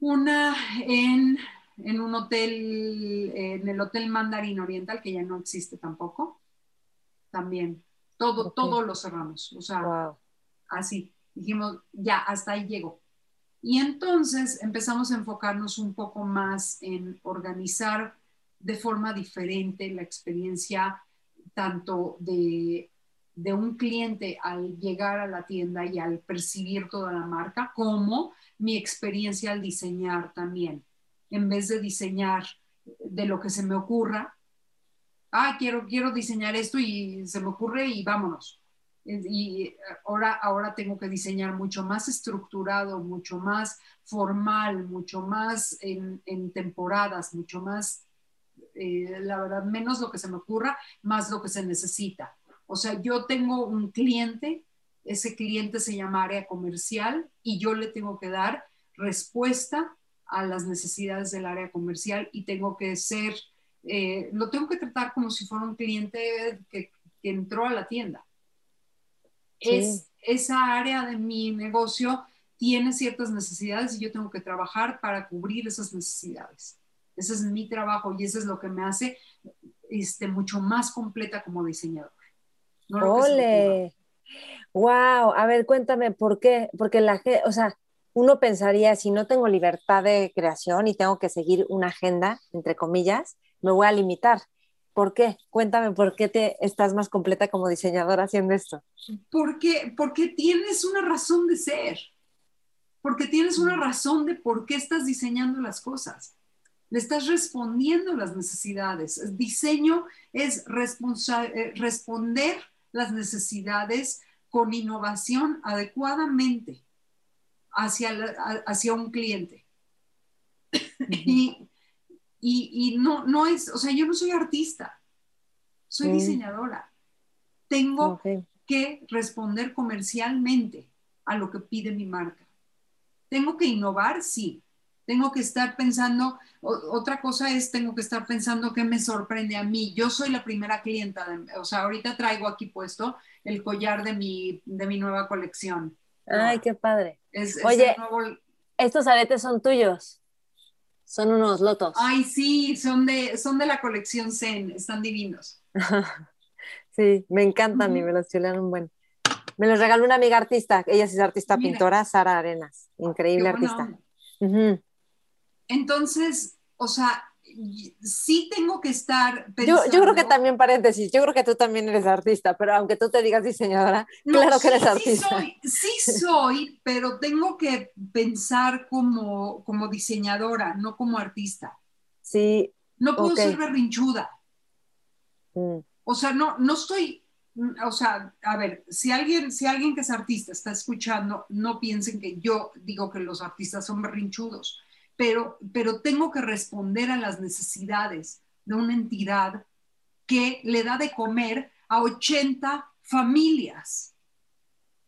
una en, un hotel, en el Hotel Mandarín Oriental, que ya no existe tampoco. También, todo, todo lo cerramos. O sea, así. Dijimos, ya, hasta ahí llegó. Y entonces empezamos a enfocarnos un poco más en organizar de forma diferente la experiencia tanto de de un cliente al llegar a la tienda y al percibir toda la marca, como mi experiencia al diseñar también. En vez de diseñar de lo que se me ocurra, ah, quiero, quiero diseñar esto y se me ocurre y vámonos. Y ahora, ahora tengo que diseñar mucho más estructurado, mucho más formal, mucho más en, temporadas, mucho más, eh, la verdad, menos lo que se me ocurra, más lo que se necesita. O sea, yo tengo un cliente, ese cliente se llama área comercial y yo le tengo que dar respuesta a las necesidades del área comercial y tengo que ser, eh, lo tengo que tratar como si fuera un cliente que, entró a la tienda. Es, esa área de mi negocio tiene ciertas necesidades y yo tengo que trabajar para cubrir esas necesidades. Ese es mi trabajo y eso es lo que me hace este, mucho más completa como diseñador. ¡Ole! ¡Wow! A ver, cuéntame, ¿por qué? Porque la gente, o sea, uno pensaría, si no tengo libertad de creación y tengo que seguir una agenda, entre comillas, me voy a limitar. ¿Por qué? Cuéntame, ¿por qué te estás más completa como diseñadora haciendo esto? Porque, porque tienes una razón de ser, porque tienes una mm. razón de por qué estás diseñando las cosas. Le estás respondiendo las necesidades. diseño es eh, responder las necesidades con innovación adecuadamente hacia, hacia un cliente. y, y, no, no es, o sea, yo no soy artista, soy diseñadora. Tengo que responder comercialmente a lo que pide mi marca. Tengo que innovar, sí, tengo que estar pensando, otra cosa es, tengo que estar pensando qué me sorprende a mí. Yo soy la primera clienta, o sea, ahorita traigo aquí puesto el collar de mi, de mi nueva colección. Ay, qué padre. Oye, estos aretes son tuyos. Son unos lotos. Ay, sí, son de, son de la colección Zen, están divinos. <laughs> sí, me encantan y me los chulearon bueno. Me los regaló una amiga artista, ella es artista pintora, Sara Arenas, increíble artista. Entonces, o sea, sí tengo que estar pensando... Yo, creo que también, paréntesis, yo creo que tú también eres artista, pero aunque tú te digas diseñadora, claro que eres artista. Sí soy, pero tengo que pensar como, como diseñadora, no como artista. Sí. No puedo ser berrinchuda. Mm. O sea, no, no estoy, o sea, a ver, si alguien, si alguien que es artista está escuchando, no piensen que yo digo que los artistas son berrinchudos pero, pero tengo que responder a las necesidades de una entidad que le da de comer a 80 familias.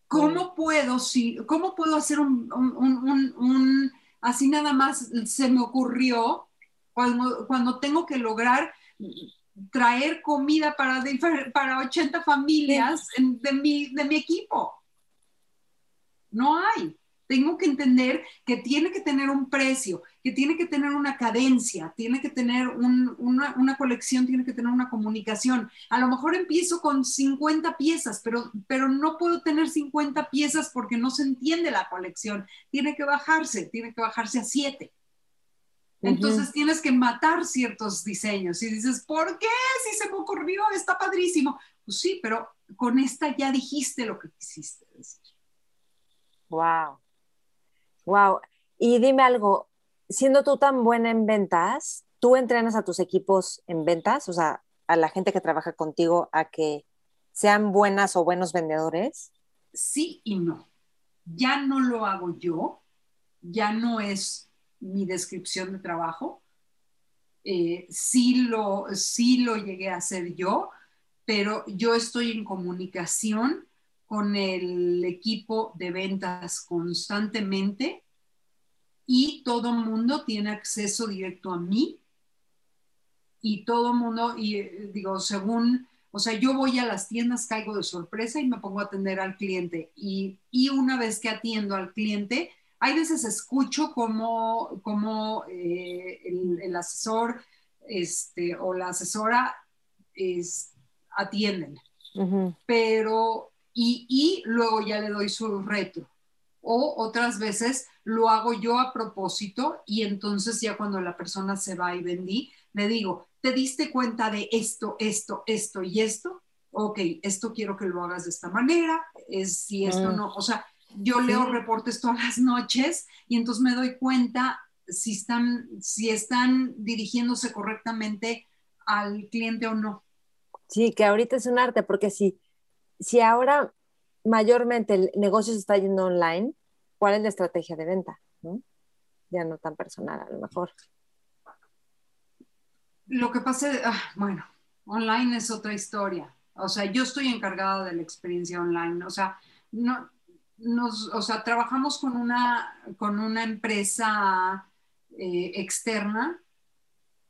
¿Cómo puedo, si, cómo puedo hacer un, un, así nada más se me ocurrió cuando, cuando tengo que lograr traer comida para, para 80 familias de, mi, de mi equipo. No hay. Tengo que entender que tiene que tener un precio, que tiene que tener una cadencia, tiene que tener una, una, colección, tiene que tener una comunicación. A lo mejor empiezo con 50 piezas, pero, pero no puedo tener 50 piezas porque no se entiende la colección. Tiene que bajarse, tiene que bajarse a 7. Entonces tienes que matar ciertos diseños y dices, ¿por qué? Si se me ocurrió, está padrísimo. Pues sí, pero con esta ya dijiste lo que quisiste decir. Wow. Wow. Y dime algo, siendo tú tan buena en ventas, ¿tú entrenas a tus equipos en ventas? O sea, a la gente que trabaja contigo a que sean buenas o buenos vendedores? Sí y no. Ya no lo hago yo, ya no es mi descripción de trabajo. Eh, sí, lo, sí lo llegué a hacer yo, pero yo estoy en comunicación con el equipo de ventas constantemente y todo mundo tiene acceso directo a mí. Y todo mundo, y eh, digo, según, o sea, yo voy a las tiendas, caigo de sorpresa y me pongo a atender al cliente. Y, y una vez que atiendo al cliente, hay veces escucho como, como eh, el, asesor este, o la asesora es, atienden, pero y, luego ya le doy su retro. O otras veces lo hago yo a propósito y entonces ya cuando la persona se va y vendí, le digo, ¿te diste cuenta de esto, esto, esto y esto? Ok, esto quiero que lo hagas de esta manera, es si esto mm. no, o sea, yo leo reportes todas las noches y entonces me doy cuenta si están, si están dirigiéndose correctamente al cliente o no. Sí, que ahorita es un arte, porque si si ahora mayormente el negocio se está yendo online, ¿cuál es la estrategia de venta? Ya no tan personal, a lo mejor. Lo que pasa, ah, bueno, online es otra historia. O sea, yo estoy encargada de la experiencia online. O sea, no, nos, o sea, trabajamos con una, con una empresa eh, externa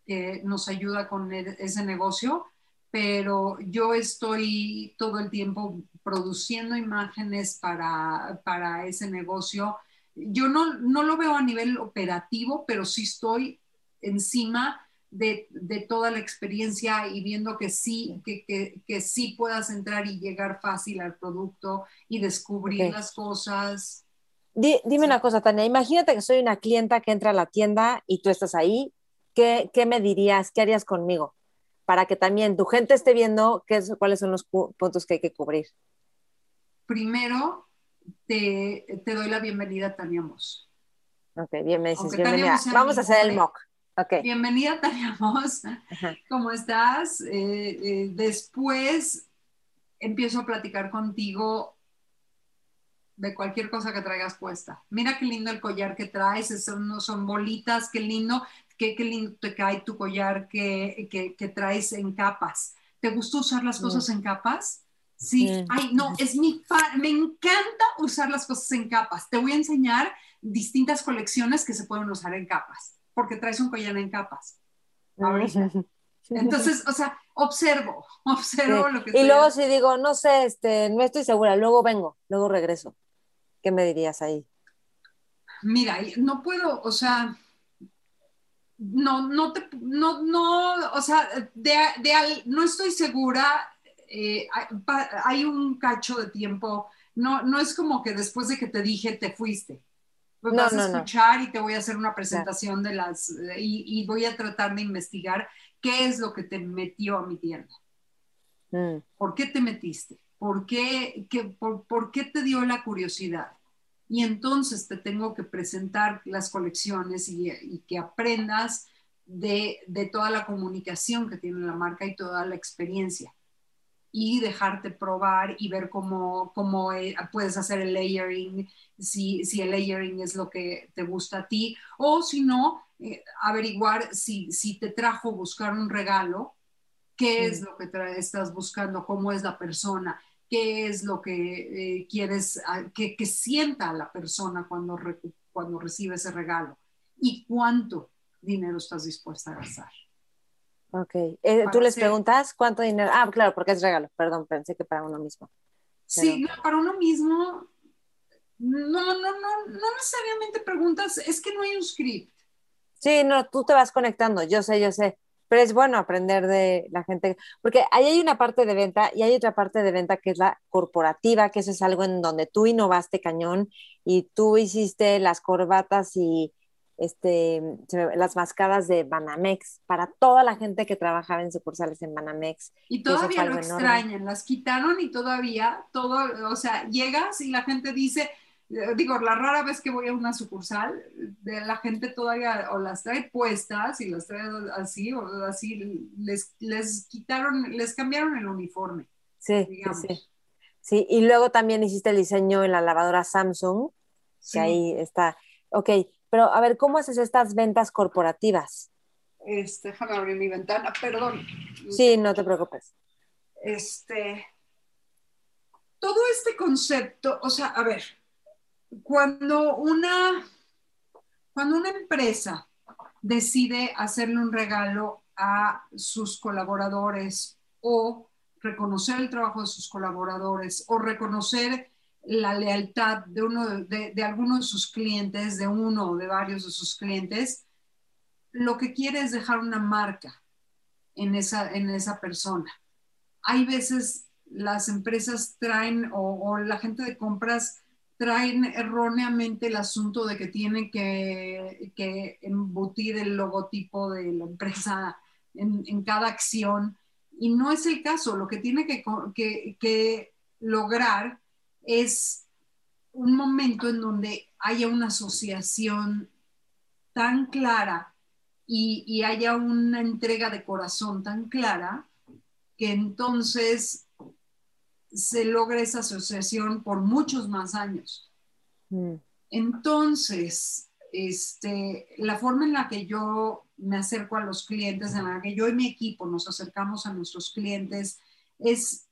que nos ayuda con e, ese negocio, pero yo estoy todo el tiempo produciendo imágenes para, para ese negocio. Yo no, no, lo veo a nivel operativo, pero sí estoy encima de, de toda la experiencia y viendo que sí, que, que, que, sí puedas entrar y llegar fácil al producto y descubrir las cosas. dime una cosa, Tania, imagínate que soy una clienta que entra a la tienda y tú estás ahí. ¿Qué, qué me dirías? ¿Qué harías conmigo? Para que también tu gente esté viendo qué es, cuáles son los puntos que hay que cubrir? Primero, te, te doy la bienvenida, Tania Moss. Ok, bien, me dices bienvenida. Vamos a hacer el mock. Okay. Bienvenida, Tania Moss. ¿Cómo estás? Eh, eh, después empiezo a platicar contigo de cualquier cosa que traigas puesta. Mira qué lindo el collar que traes, son, son bolitas, qué lindo qué, lindo te cae tu collar que, que, traes en capas. ¿Te gusta usar las cosas en capas? Sí. Ay, no, es mi me encanta usar las cosas en capas. Te voy a enseñar distintas colecciones que se pueden usar en capas, porque traes un collar en capas. <laughs> Entonces, o sea, observo, <laughs> observo lo que Y luego si digo, no sé, este, no estoy segura, luego vengo, luego regreso. ¿Qué me dirías ahí? Mira, no puedo, o sea, no, no te, no, no, o sea, de, de no estoy segura, eh, hay, un cacho de tiempo, no, no es como que después de que te dije te fuiste. Vas a escuchar y te voy a hacer una presentación de las, y, voy a tratar de investigar qué es lo que te metió a mi tienda. Mm. ¿Por qué te metiste? ¿Por qué, por, ¿Por qué te dio la curiosidad? Y entonces te tengo que presentar las colecciones y, que aprendas de, toda la comunicación que tiene la marca y toda la experiencia. Y dejarte probar y ver cómo, cómo eh, puedes hacer el layering, si, si, el layering es lo que te gusta a ti, o si no, eh, averiguar si, si, te trajo buscar un regalo, qué es lo que estás buscando, cómo es la persona, qué es lo que eh, quieres ah, que, que, sienta la persona cuando, cuando recibe ese regalo y cuánto dinero estás dispuesta a gastar. Ok. Eh, ¿Tú les preguntas cuánto dinero? Ah, claro, porque es regalo. Perdón, pensé que para uno mismo. Sí, para uno mismo. No, no, no, no necesariamente preguntas, es que no hay un script. Sí, no, tú te vas conectando, yo sé, yo sé, pero es bueno aprender de la gente, porque ahí hay una parte de venta y hay otra parte de venta que es la corporativa, que eso es algo en donde tú innovaste cañón y tú hiciste las corbatas y este, las mascadas de Banamex para toda la gente que trabajaba en sucursales en Banamex. Y todavía lo extrañan, las quitaron y todavía, todo, o sea, llegas y la gente dice, digo, la rara vez que voy a una sucursal, de la gente todavía o las trae puestas y las trae así, o así, les, les quitaron, les cambiaron el uniforme. Sí, sí. Sí, y luego también hiciste el diseño en la lavadora Samsung, que ahí está. Ok, pero a ver, ¿cómo haces estas ventas corporativas? Este, déjame abrir mi ventana, perdón. Sí, no te preocupes. Este, todo este concepto, o sea, a ver, cuando una, cuando una empresa decide hacerle un regalo a sus colaboradores o reconocer el trabajo de sus colaboradores o reconocer la lealtad de, uno de, de, alguno de sus clientes, de uno o de varios de sus clientes, lo que quiere es dejar una marca en esa, en esa persona. Hay veces las empresas traen o, la gente de compras traen erróneamente el asunto de que tienen que, que embutir el logotipo de la empresa en, en, cada acción y no es el caso. Lo que tiene que, que, que lograr es un momento en donde haya una asociación tan clara y, haya una entrega de corazón tan clara que entonces se logre esa asociación por muchos más años. Mm. Entonces, este, la forma en la que yo me acerco a los clientes, en la que yo y mi equipo nos acercamos a nuestros clientes, es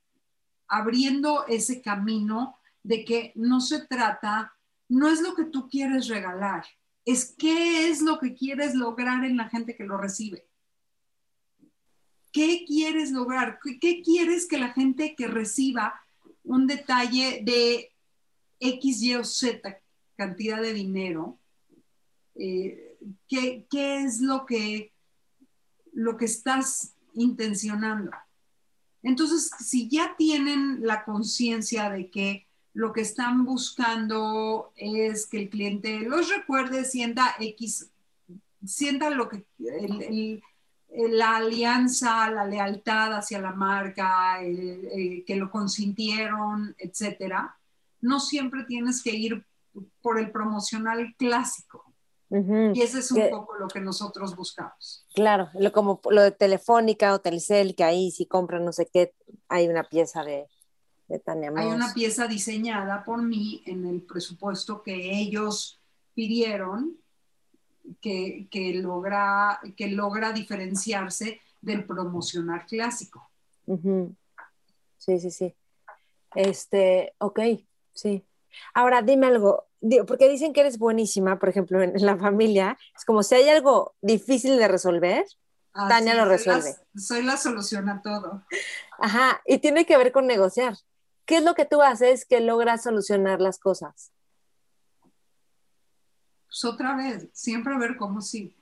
abriendo ese camino de que no se trata, no es lo que tú quieres regalar, es qué es lo que quieres lograr en la gente que lo recibe. ¿Qué quieres lograr? ¿Qué, quieres que la gente que reciba un detalle de X, Y o Z cantidad de dinero? Eh, ¿qué, ¿qué, es lo que, lo que estás intencionando? Entonces, si ya tienen la conciencia de que lo que están buscando es que el cliente los recuerde, sienta X, sienta lo que la alianza, la lealtad hacia la marca, que lo consintieron, etcétera. No siempre tienes que ir por el promocional clásico. Y ese es un poco lo que nosotros buscamos. Claro, lo, como lo de Telefónica o Telcel, que ahí si compran no sé qué, hay una pieza de, hay una pieza diseñada por mí en el presupuesto que ellos pidieron que, logra, que logra diferenciarse del promocional clásico. Sí, sí, sí. Este, ok, sí. Ahora, dime algo, porque dicen que eres buenísima, por ejemplo, en, la familia, es como si hay algo difícil de resolver, ah, Tania lo resuelve. soy la solución a todo. Ajá, y tiene que ver con negociar. ¿Qué es lo que tú haces que logras solucionar las cosas? Pues otra vez, siempre ver cómo sí.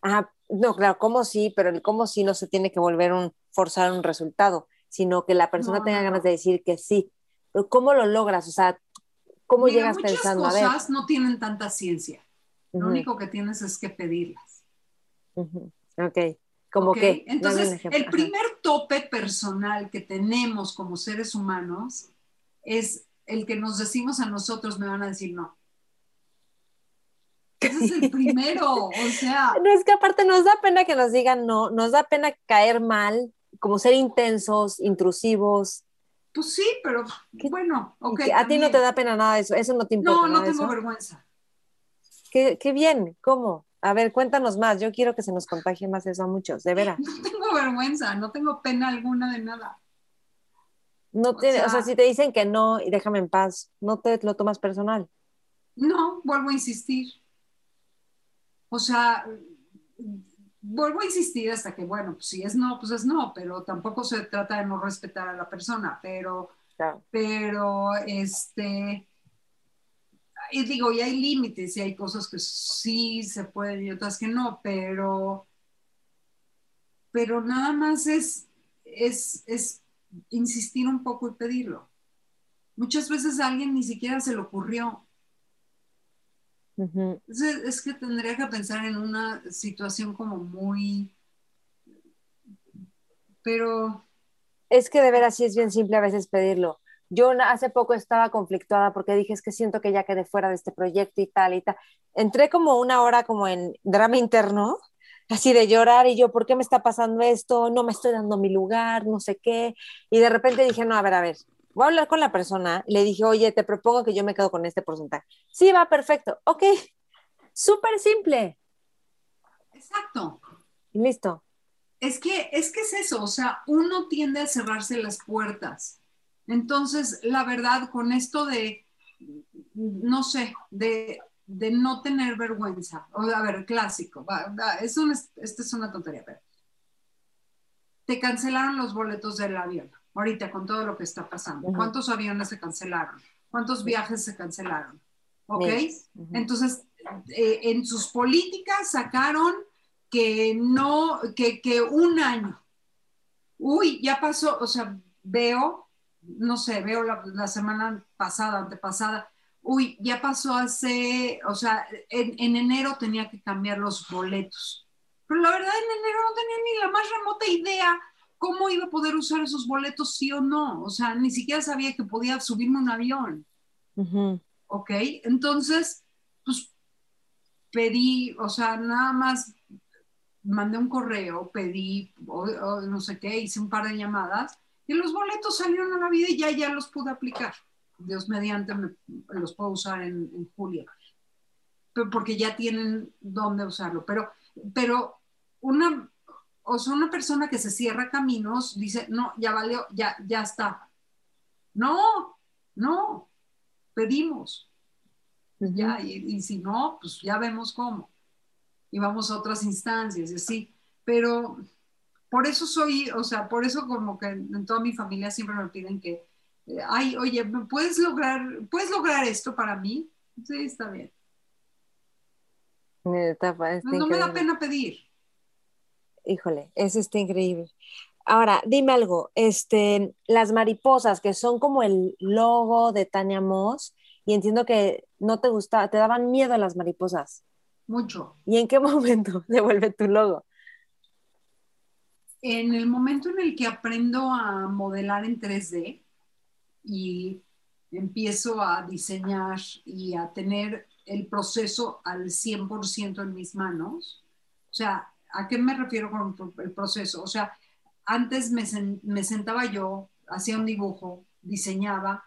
Ajá, no, claro, cómo sí, pero el cómo sí no se tiene que volver un forzar un resultado, sino que la persona tenga ganas de decir que sí. Pero ¿cómo lo logras? O sea, ¿cómo llegas pensando? Muchas cosas no tienen tanta ciencia. Lo único que tienes es que pedirlas. Ok. Como que. Entonces, el primer tope personal que tenemos como seres humanos es el que nos decimos a nosotros, me van a decir no. Ese es el primero, o sea. <laughs> No es que aparte nos da pena que nos digan no, nos da pena caer mal, como ser intensos, intrusivos. Pues sí, pero bueno, ok. A ti no te da pena nada de eso, eso no te importa. No, no tengo vergüenza. Qué, qué bien, ¿cómo? A ver, cuéntanos más. Yo quiero que se nos contagie más eso a muchos, de veras. <laughs> No tengo vergüenza, no tengo pena alguna de nada. No o, tiene, sea, o sea, si te dicen que no y déjame en paz, ¿no te lo tomas personal? No, vuelvo a insistir. O sea, vuelvo a insistir hasta que, bueno, pues si es no, pues es no, pero tampoco se trata de no respetar a la persona, pero, pero, este, y digo, y hay límites y hay cosas que sí se pueden y otras que no, pero, pero nada más es, es, es insistir un poco y pedirlo. Muchas veces a alguien ni siquiera se le ocurrió. Es, que tendría que pensar en una situación como muy... Pero... Es que de veras sí es bien simple a veces pedirlo. Yo hace poco estaba conflictuada porque dije, es que siento que ya quedé fuera de este proyecto y tal y tal. Entré como una hora como en drama interno, así de llorar y yo, ¿por qué me está pasando esto? No me estoy dando mi lugar, no sé qué. Y de repente dije, no, a ver, a ver, voy a hablar con la persona. Le dije, oye, te propongo que yo me quedo con este porcentaje. Sí, va, perfecto. Ok, súper simple. Exacto. listo. Es que, es que es eso, o sea, uno tiende a cerrarse las puertas entonces, la verdad, con esto de, no sé, de, no tener vergüenza, o a ver, clásico, es esta es una tontería, pero te cancelaron los boletos del avión, ahorita con todo lo que está pasando. ¿Cuántos aviones se cancelaron? ¿Cuántos viajes se cancelaron? ¿Ok? Entonces, eh, en sus políticas sacaron que no, que, que un año. Uy, ya pasó, o sea, veo no sé, veo la, semana pasada, antepasada, uy, ya pasó hace, o sea, en, enero tenía que cambiar los boletos. Pero la verdad, en enero no tenía ni la más remota idea cómo iba a poder usar esos boletos, sí o no. O sea, ni siquiera sabía que podía subirme un avión. Ok, entonces, pues pedí, o sea, nada más mandé un correo, pedí, no sé qué, hice un par de llamadas y los boletos salieron a la vida y ya, ya los pude aplicar. Dios mediante los puedo usar en, julio. porque ya tienen dónde usarlo. Pero, pero una, o sea, una persona que se cierra caminos dice, no, ya valió, ya, ya está. No, no, pedimos. Ya, y, y, si no, pues ya vemos cómo. Y vamos a otras instancias, y así. Pero por eso soy, o sea, por eso como que en toda mi familia siempre me piden que, eh, ay, oye, ¿puedes lograr, ¿puedes lograr esto para mí? Sí, está bien. no, me da pena pedir. Híjole, eso está increíble. Ahora, dime algo, este, las mariposas, que son como el logo de Tania Moss, y entiendo que no te gustaba, te daban miedo las mariposas. Mucho. ¿Y en qué <laughs> momento se vuelve tu logo? en el momento en el que aprendo a modelar en 3D y empiezo a diseñar y a tener el proceso al 100% en mis manos, o sea, ¿a qué me refiero con el proceso? O sea, antes me, me sentaba yo, hacía un dibujo, diseñaba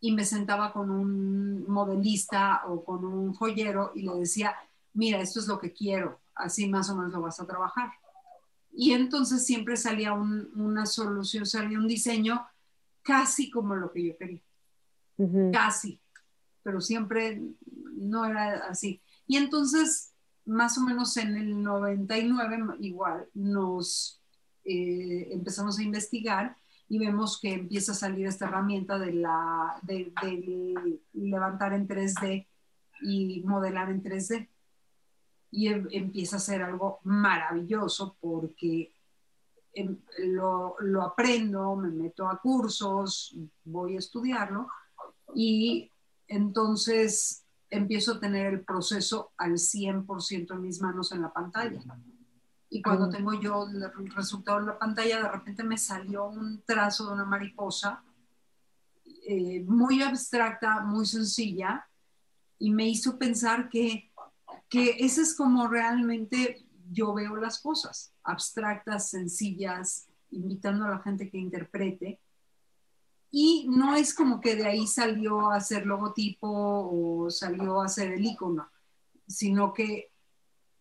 y me sentaba con un modelista o con un joyero y le decía, mira, esto es lo que quiero, así más o menos lo vas a trabajar y entonces siempre salía una solución, salía un diseño casi como lo que yo quería. Casi, pero siempre no era así. Y entonces, más o menos en el 99, igual, nos eh, empezamos a investigar y vemos que empieza a salir esta herramienta de, la, de levantar en 3D y modelar en 3D y em, empieza a ser algo maravilloso porque em, lo, lo, aprendo, me meto a cursos, voy a estudiarlo y entonces empiezo a tener el proceso al 100% en mis manos en la pantalla. Y cuando tengo yo el resultado en la pantalla, de repente me salió un trazo de una mariposa eh, muy abstracta, muy sencilla, y me hizo pensar que que ese es como realmente yo veo las cosas, abstractas, sencillas, invitando a la gente que interprete. Y no es como que de ahí salió a hacer logotipo o salió a hacer el icono, sino que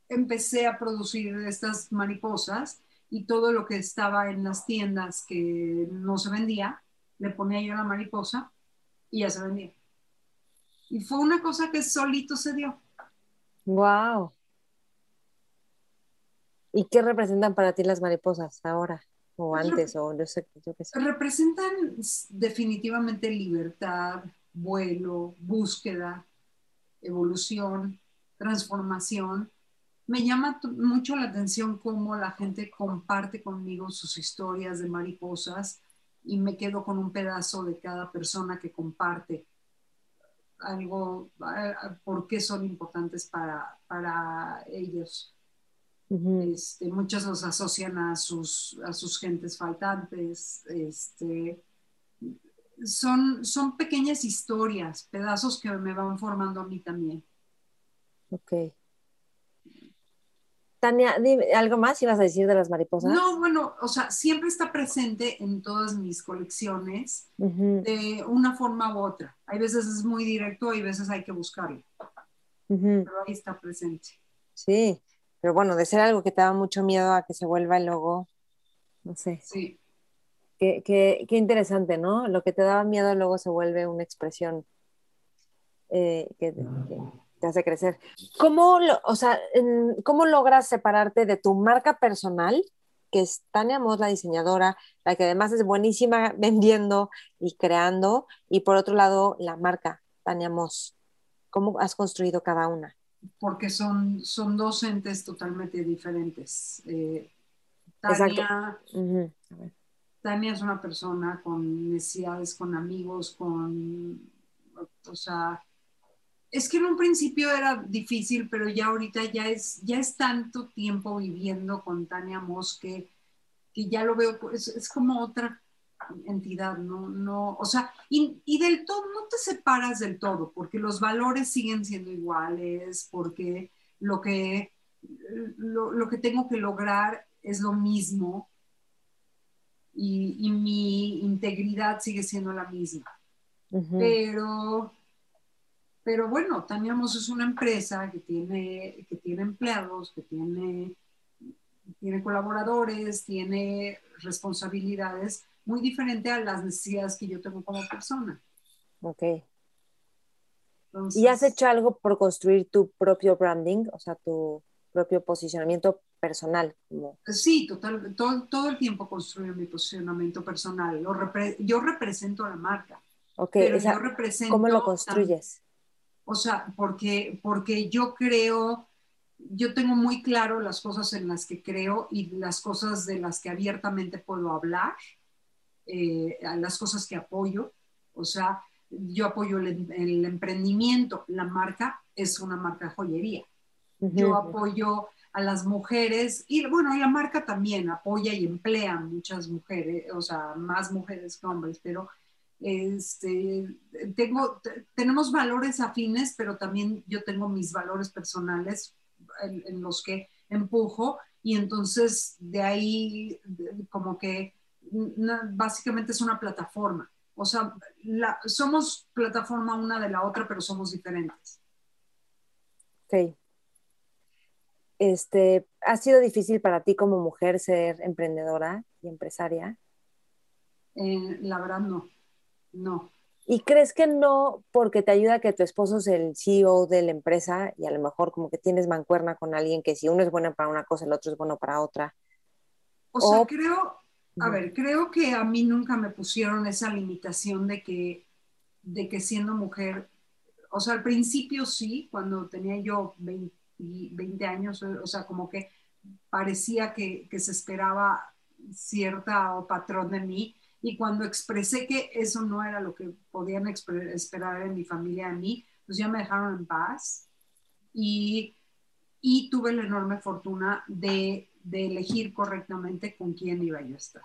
empecé a producir estas mariposas y todo lo que estaba en las tiendas que no se vendía, le ponía yo la mariposa y ya se vendía. Y fue una cosa que solito se dio. Wow. ¿Y qué representan para ti las mariposas ahora? O antes, o yo sé, yo qué sé. Representan definitivamente libertad, vuelo, búsqueda, evolución, transformación. Me llama mucho la atención cómo la gente comparte conmigo sus historias de mariposas y me quedo con un pedazo de cada persona que comparte algo, por qué son importantes para, para ellos. Este, muchos los asocian a sus, a sus gentes faltantes. Este, son, son pequeñas historias, pedazos que me van formando a mí también. Ok. Tania, ¿algo más ibas a decir de las mariposas? No, bueno, o sea, siempre está presente en todas mis colecciones de una forma u otra. Hay veces es muy directo, hay veces hay que buscarlo. Pero ahí está presente. Sí, pero bueno, de ser algo que te da mucho miedo a que se vuelva el logo, no sé. Sí. Qué, qué, qué interesante, ¿no? Lo que te daba miedo luego se vuelve una expresión eh, que te hace crecer. ¿Cómo, o sea, ¿Cómo logras separarte de tu marca personal, que es Tania Moss, la diseñadora, la que además es buenísima <laughs> vendiendo y creando, y por otro lado, la marca Tania Moss? ¿Cómo has construido cada una? Porque son, son dos entes totalmente diferentes. Eh, Tania, Tania es una persona con necesidades, con amigos, con, o sea, es que en un principio era difícil, pero ya ahorita ya es, ya es tanto tiempo viviendo con Tania Mosque que ya lo veo, es, es como otra entidad, ¿no? no o sea, y, del todo, no te separas del todo, porque los valores siguen siendo iguales, porque lo que, lo, que tengo que lograr es lo mismo y, y mi integridad sigue siendo la misma. Pero pero bueno, Taniamos es una empresa que tiene, que tiene empleados, que tiene, tiene colaboradores, tiene responsabilidades muy diferentes a las necesidades que yo tengo como persona. Ok. ¿Y has hecho algo por construir tu propio branding, o sea, tu propio posicionamiento personal? Sí, total, todo, todo, el tiempo construyo mi posicionamiento personal. yo represento a la marca. Ok, pero yo represento ¿cómo lo construyes? O sea, porque, porque yo creo, yo tengo muy claro las cosas en las que creo y las cosas de las que abiertamente puedo hablar, eh, las cosas que apoyo. O sea, yo apoyo el, emprendimiento, la marca es una marca joyería. Yo apoyo a las mujeres y bueno, la marca también apoya y emplea muchas mujeres, o sea, más mujeres que hombres, pero este, tengo, tenemos valores afines, pero también yo tengo mis valores personales en, los que empujo y entonces de ahí como que básicamente es una plataforma. O sea, somos plataforma una de la otra, pero somos diferentes. Ok. Este, ¿Ha sido difícil para ti como mujer ser emprendedora y empresaria? Eh, la verdad no. No. ¿Y crees que no porque te ayuda que tu esposo es el CEO de la empresa y a lo mejor como que tienes mancuerna con alguien que si uno es bueno para una cosa, el otro es bueno para otra? O, sea, creo, a ver, creo que a mí nunca me pusieron esa limitación de que, de que siendo mujer, o sea, al principio sí, cuando tenía yo 20, años, o sea, como que parecía que, que se esperaba cierta patrón de mí, y cuando expresé que eso no era lo que podían esperar en mi familia a mí, pues ya me dejaron en paz y, y tuve la enorme fortuna de, de, elegir correctamente con quién iba yo a estar.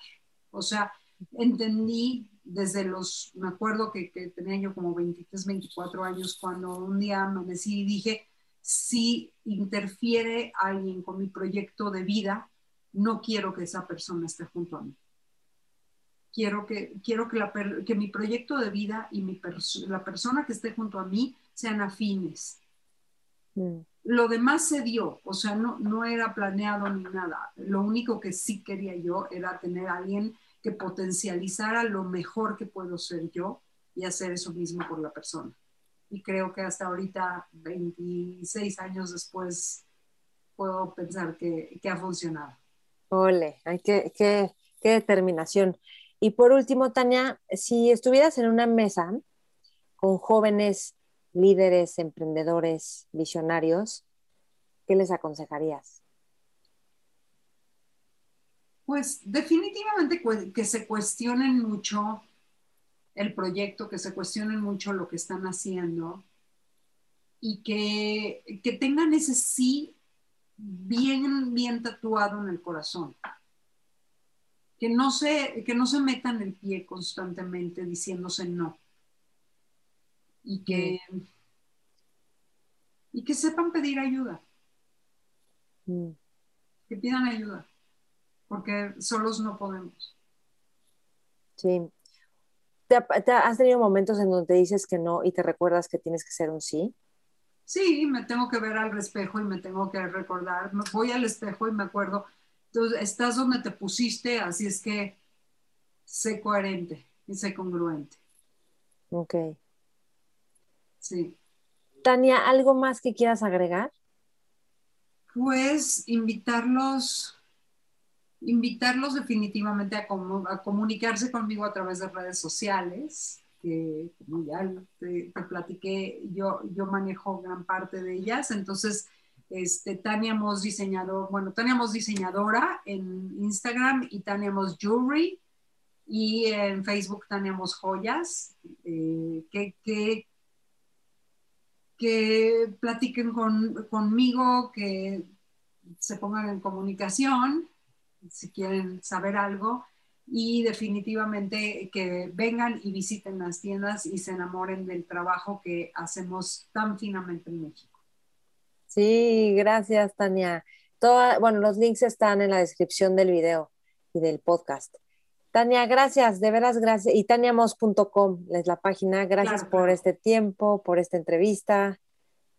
O sea, entendí desde los, me acuerdo que, tenía yo como 23, 24 años, cuando un día amanecí y dije, si interfiere alguien con mi proyecto de vida, no quiero que esa persona esté junto a mí quiero que, quiero que mi proyecto de vida y mi la persona que esté junto a mí sean afines. Mm. Lo demás se dio, o sea, no, no era planeado ni nada. Lo único que sí quería yo era tener a alguien que potencializara lo mejor que puedo ser yo y hacer eso mismo por la persona. Y creo que hasta ahorita, 26 años después, puedo pensar que, que ha funcionado. Ole, hay que, qué, qué determinación. Y por último, Tania, si estuvieras en una mesa con jóvenes líderes, emprendedores, visionarios, ¿qué les aconsejarías? Pues definitivamente que se cuestionen mucho el proyecto, que se cuestionen mucho lo que están haciendo y que, que tengan ese sí bien, bien tatuado en el corazón. Que no, se, que no se metan el pie constantemente diciéndose no. Y que, y que sepan pedir ayuda. Mm. Que pidan ayuda. Porque solos no podemos. Sí. ¿Te, has tenido momentos en donde te dices que no y te recuerdas que tienes que ser un sí? Sí, me tengo que ver al espejo y me tengo que recordar. Voy al espejo y me acuerdo. Entonces, estás donde te pusiste, así es que sé coherente y sé congruente. Ok. Sí. Tania, ¿algo más que quieras agregar? Pues invitarlos, invitarlos definitivamente a, a comunicarse conmigo a través de redes sociales que como ya te, platiqué, yo, yo manejo gran parte de ellas, entonces este, Tania Moss diseñador, bueno, Tania Moss diseñadora en Instagram y Tania Moss Jewelry y en Facebook Tania Moss Joyas, eh, que, que, que, platiquen con, conmigo, que se pongan en comunicación si quieren saber algo y definitivamente que vengan y visiten las tiendas y se enamoren del trabajo que hacemos tan finamente en México. Sí, gracias Tania. bueno, los links están en la descripción del video y del podcast. Tania, gracias, de veras gracias. Y taniamos.com es la página. Gracias por este tiempo, por esta entrevista.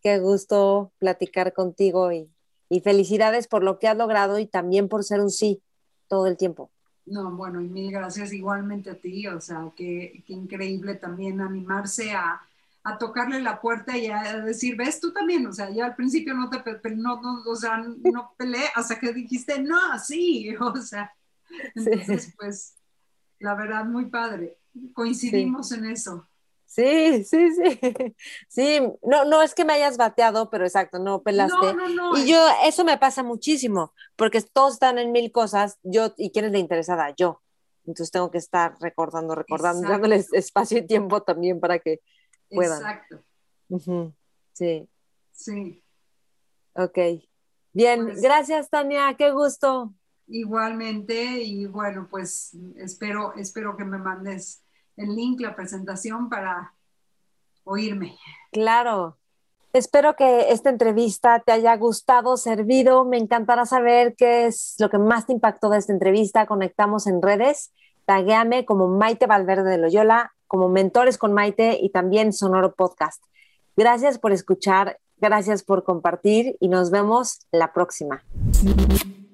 Qué gusto platicar contigo y, y felicidades por lo que has logrado y también por ser un sí todo el tiempo. No, bueno, y mil gracias igualmente a ti, o sea, qué, increíble también animarse a, tocarle la puerta y a decir, ves tú también, o sea, yo al principio no te, no, no, o sea, no peleé hasta que dijiste, no, sí, <laughs> o sea, entonces pues, la verdad, muy padre, coincidimos en eso. Sí, sí, sí. <laughs> Sí, no, no es que me hayas bateado, pero exacto, no pelaste. No, no, no. Y yo, eso me pasa muchísimo, porque todos están en mil cosas, yo, ¿y quién es la interesada? Yo. Entonces tengo que estar recordando, recordando, dándoles <laughs> espacio y tiempo también para que puedan. Exacto. Sí. Sí. Ok. Bien, pues gracias Tania, qué gusto. Igualmente, y bueno, pues espero, espero que me mandes el link, la presentación para oírme. Claro. Espero que esta entrevista te haya gustado, servido. Me encantará saber qué es lo que más te impactó de esta entrevista. Conectamos en redes. Taguéame como Maite Valverde de Loyola, como Mentores con Maite y también Sonoro Podcast. Gracias por escuchar, gracias por compartir y nos vemos la próxima.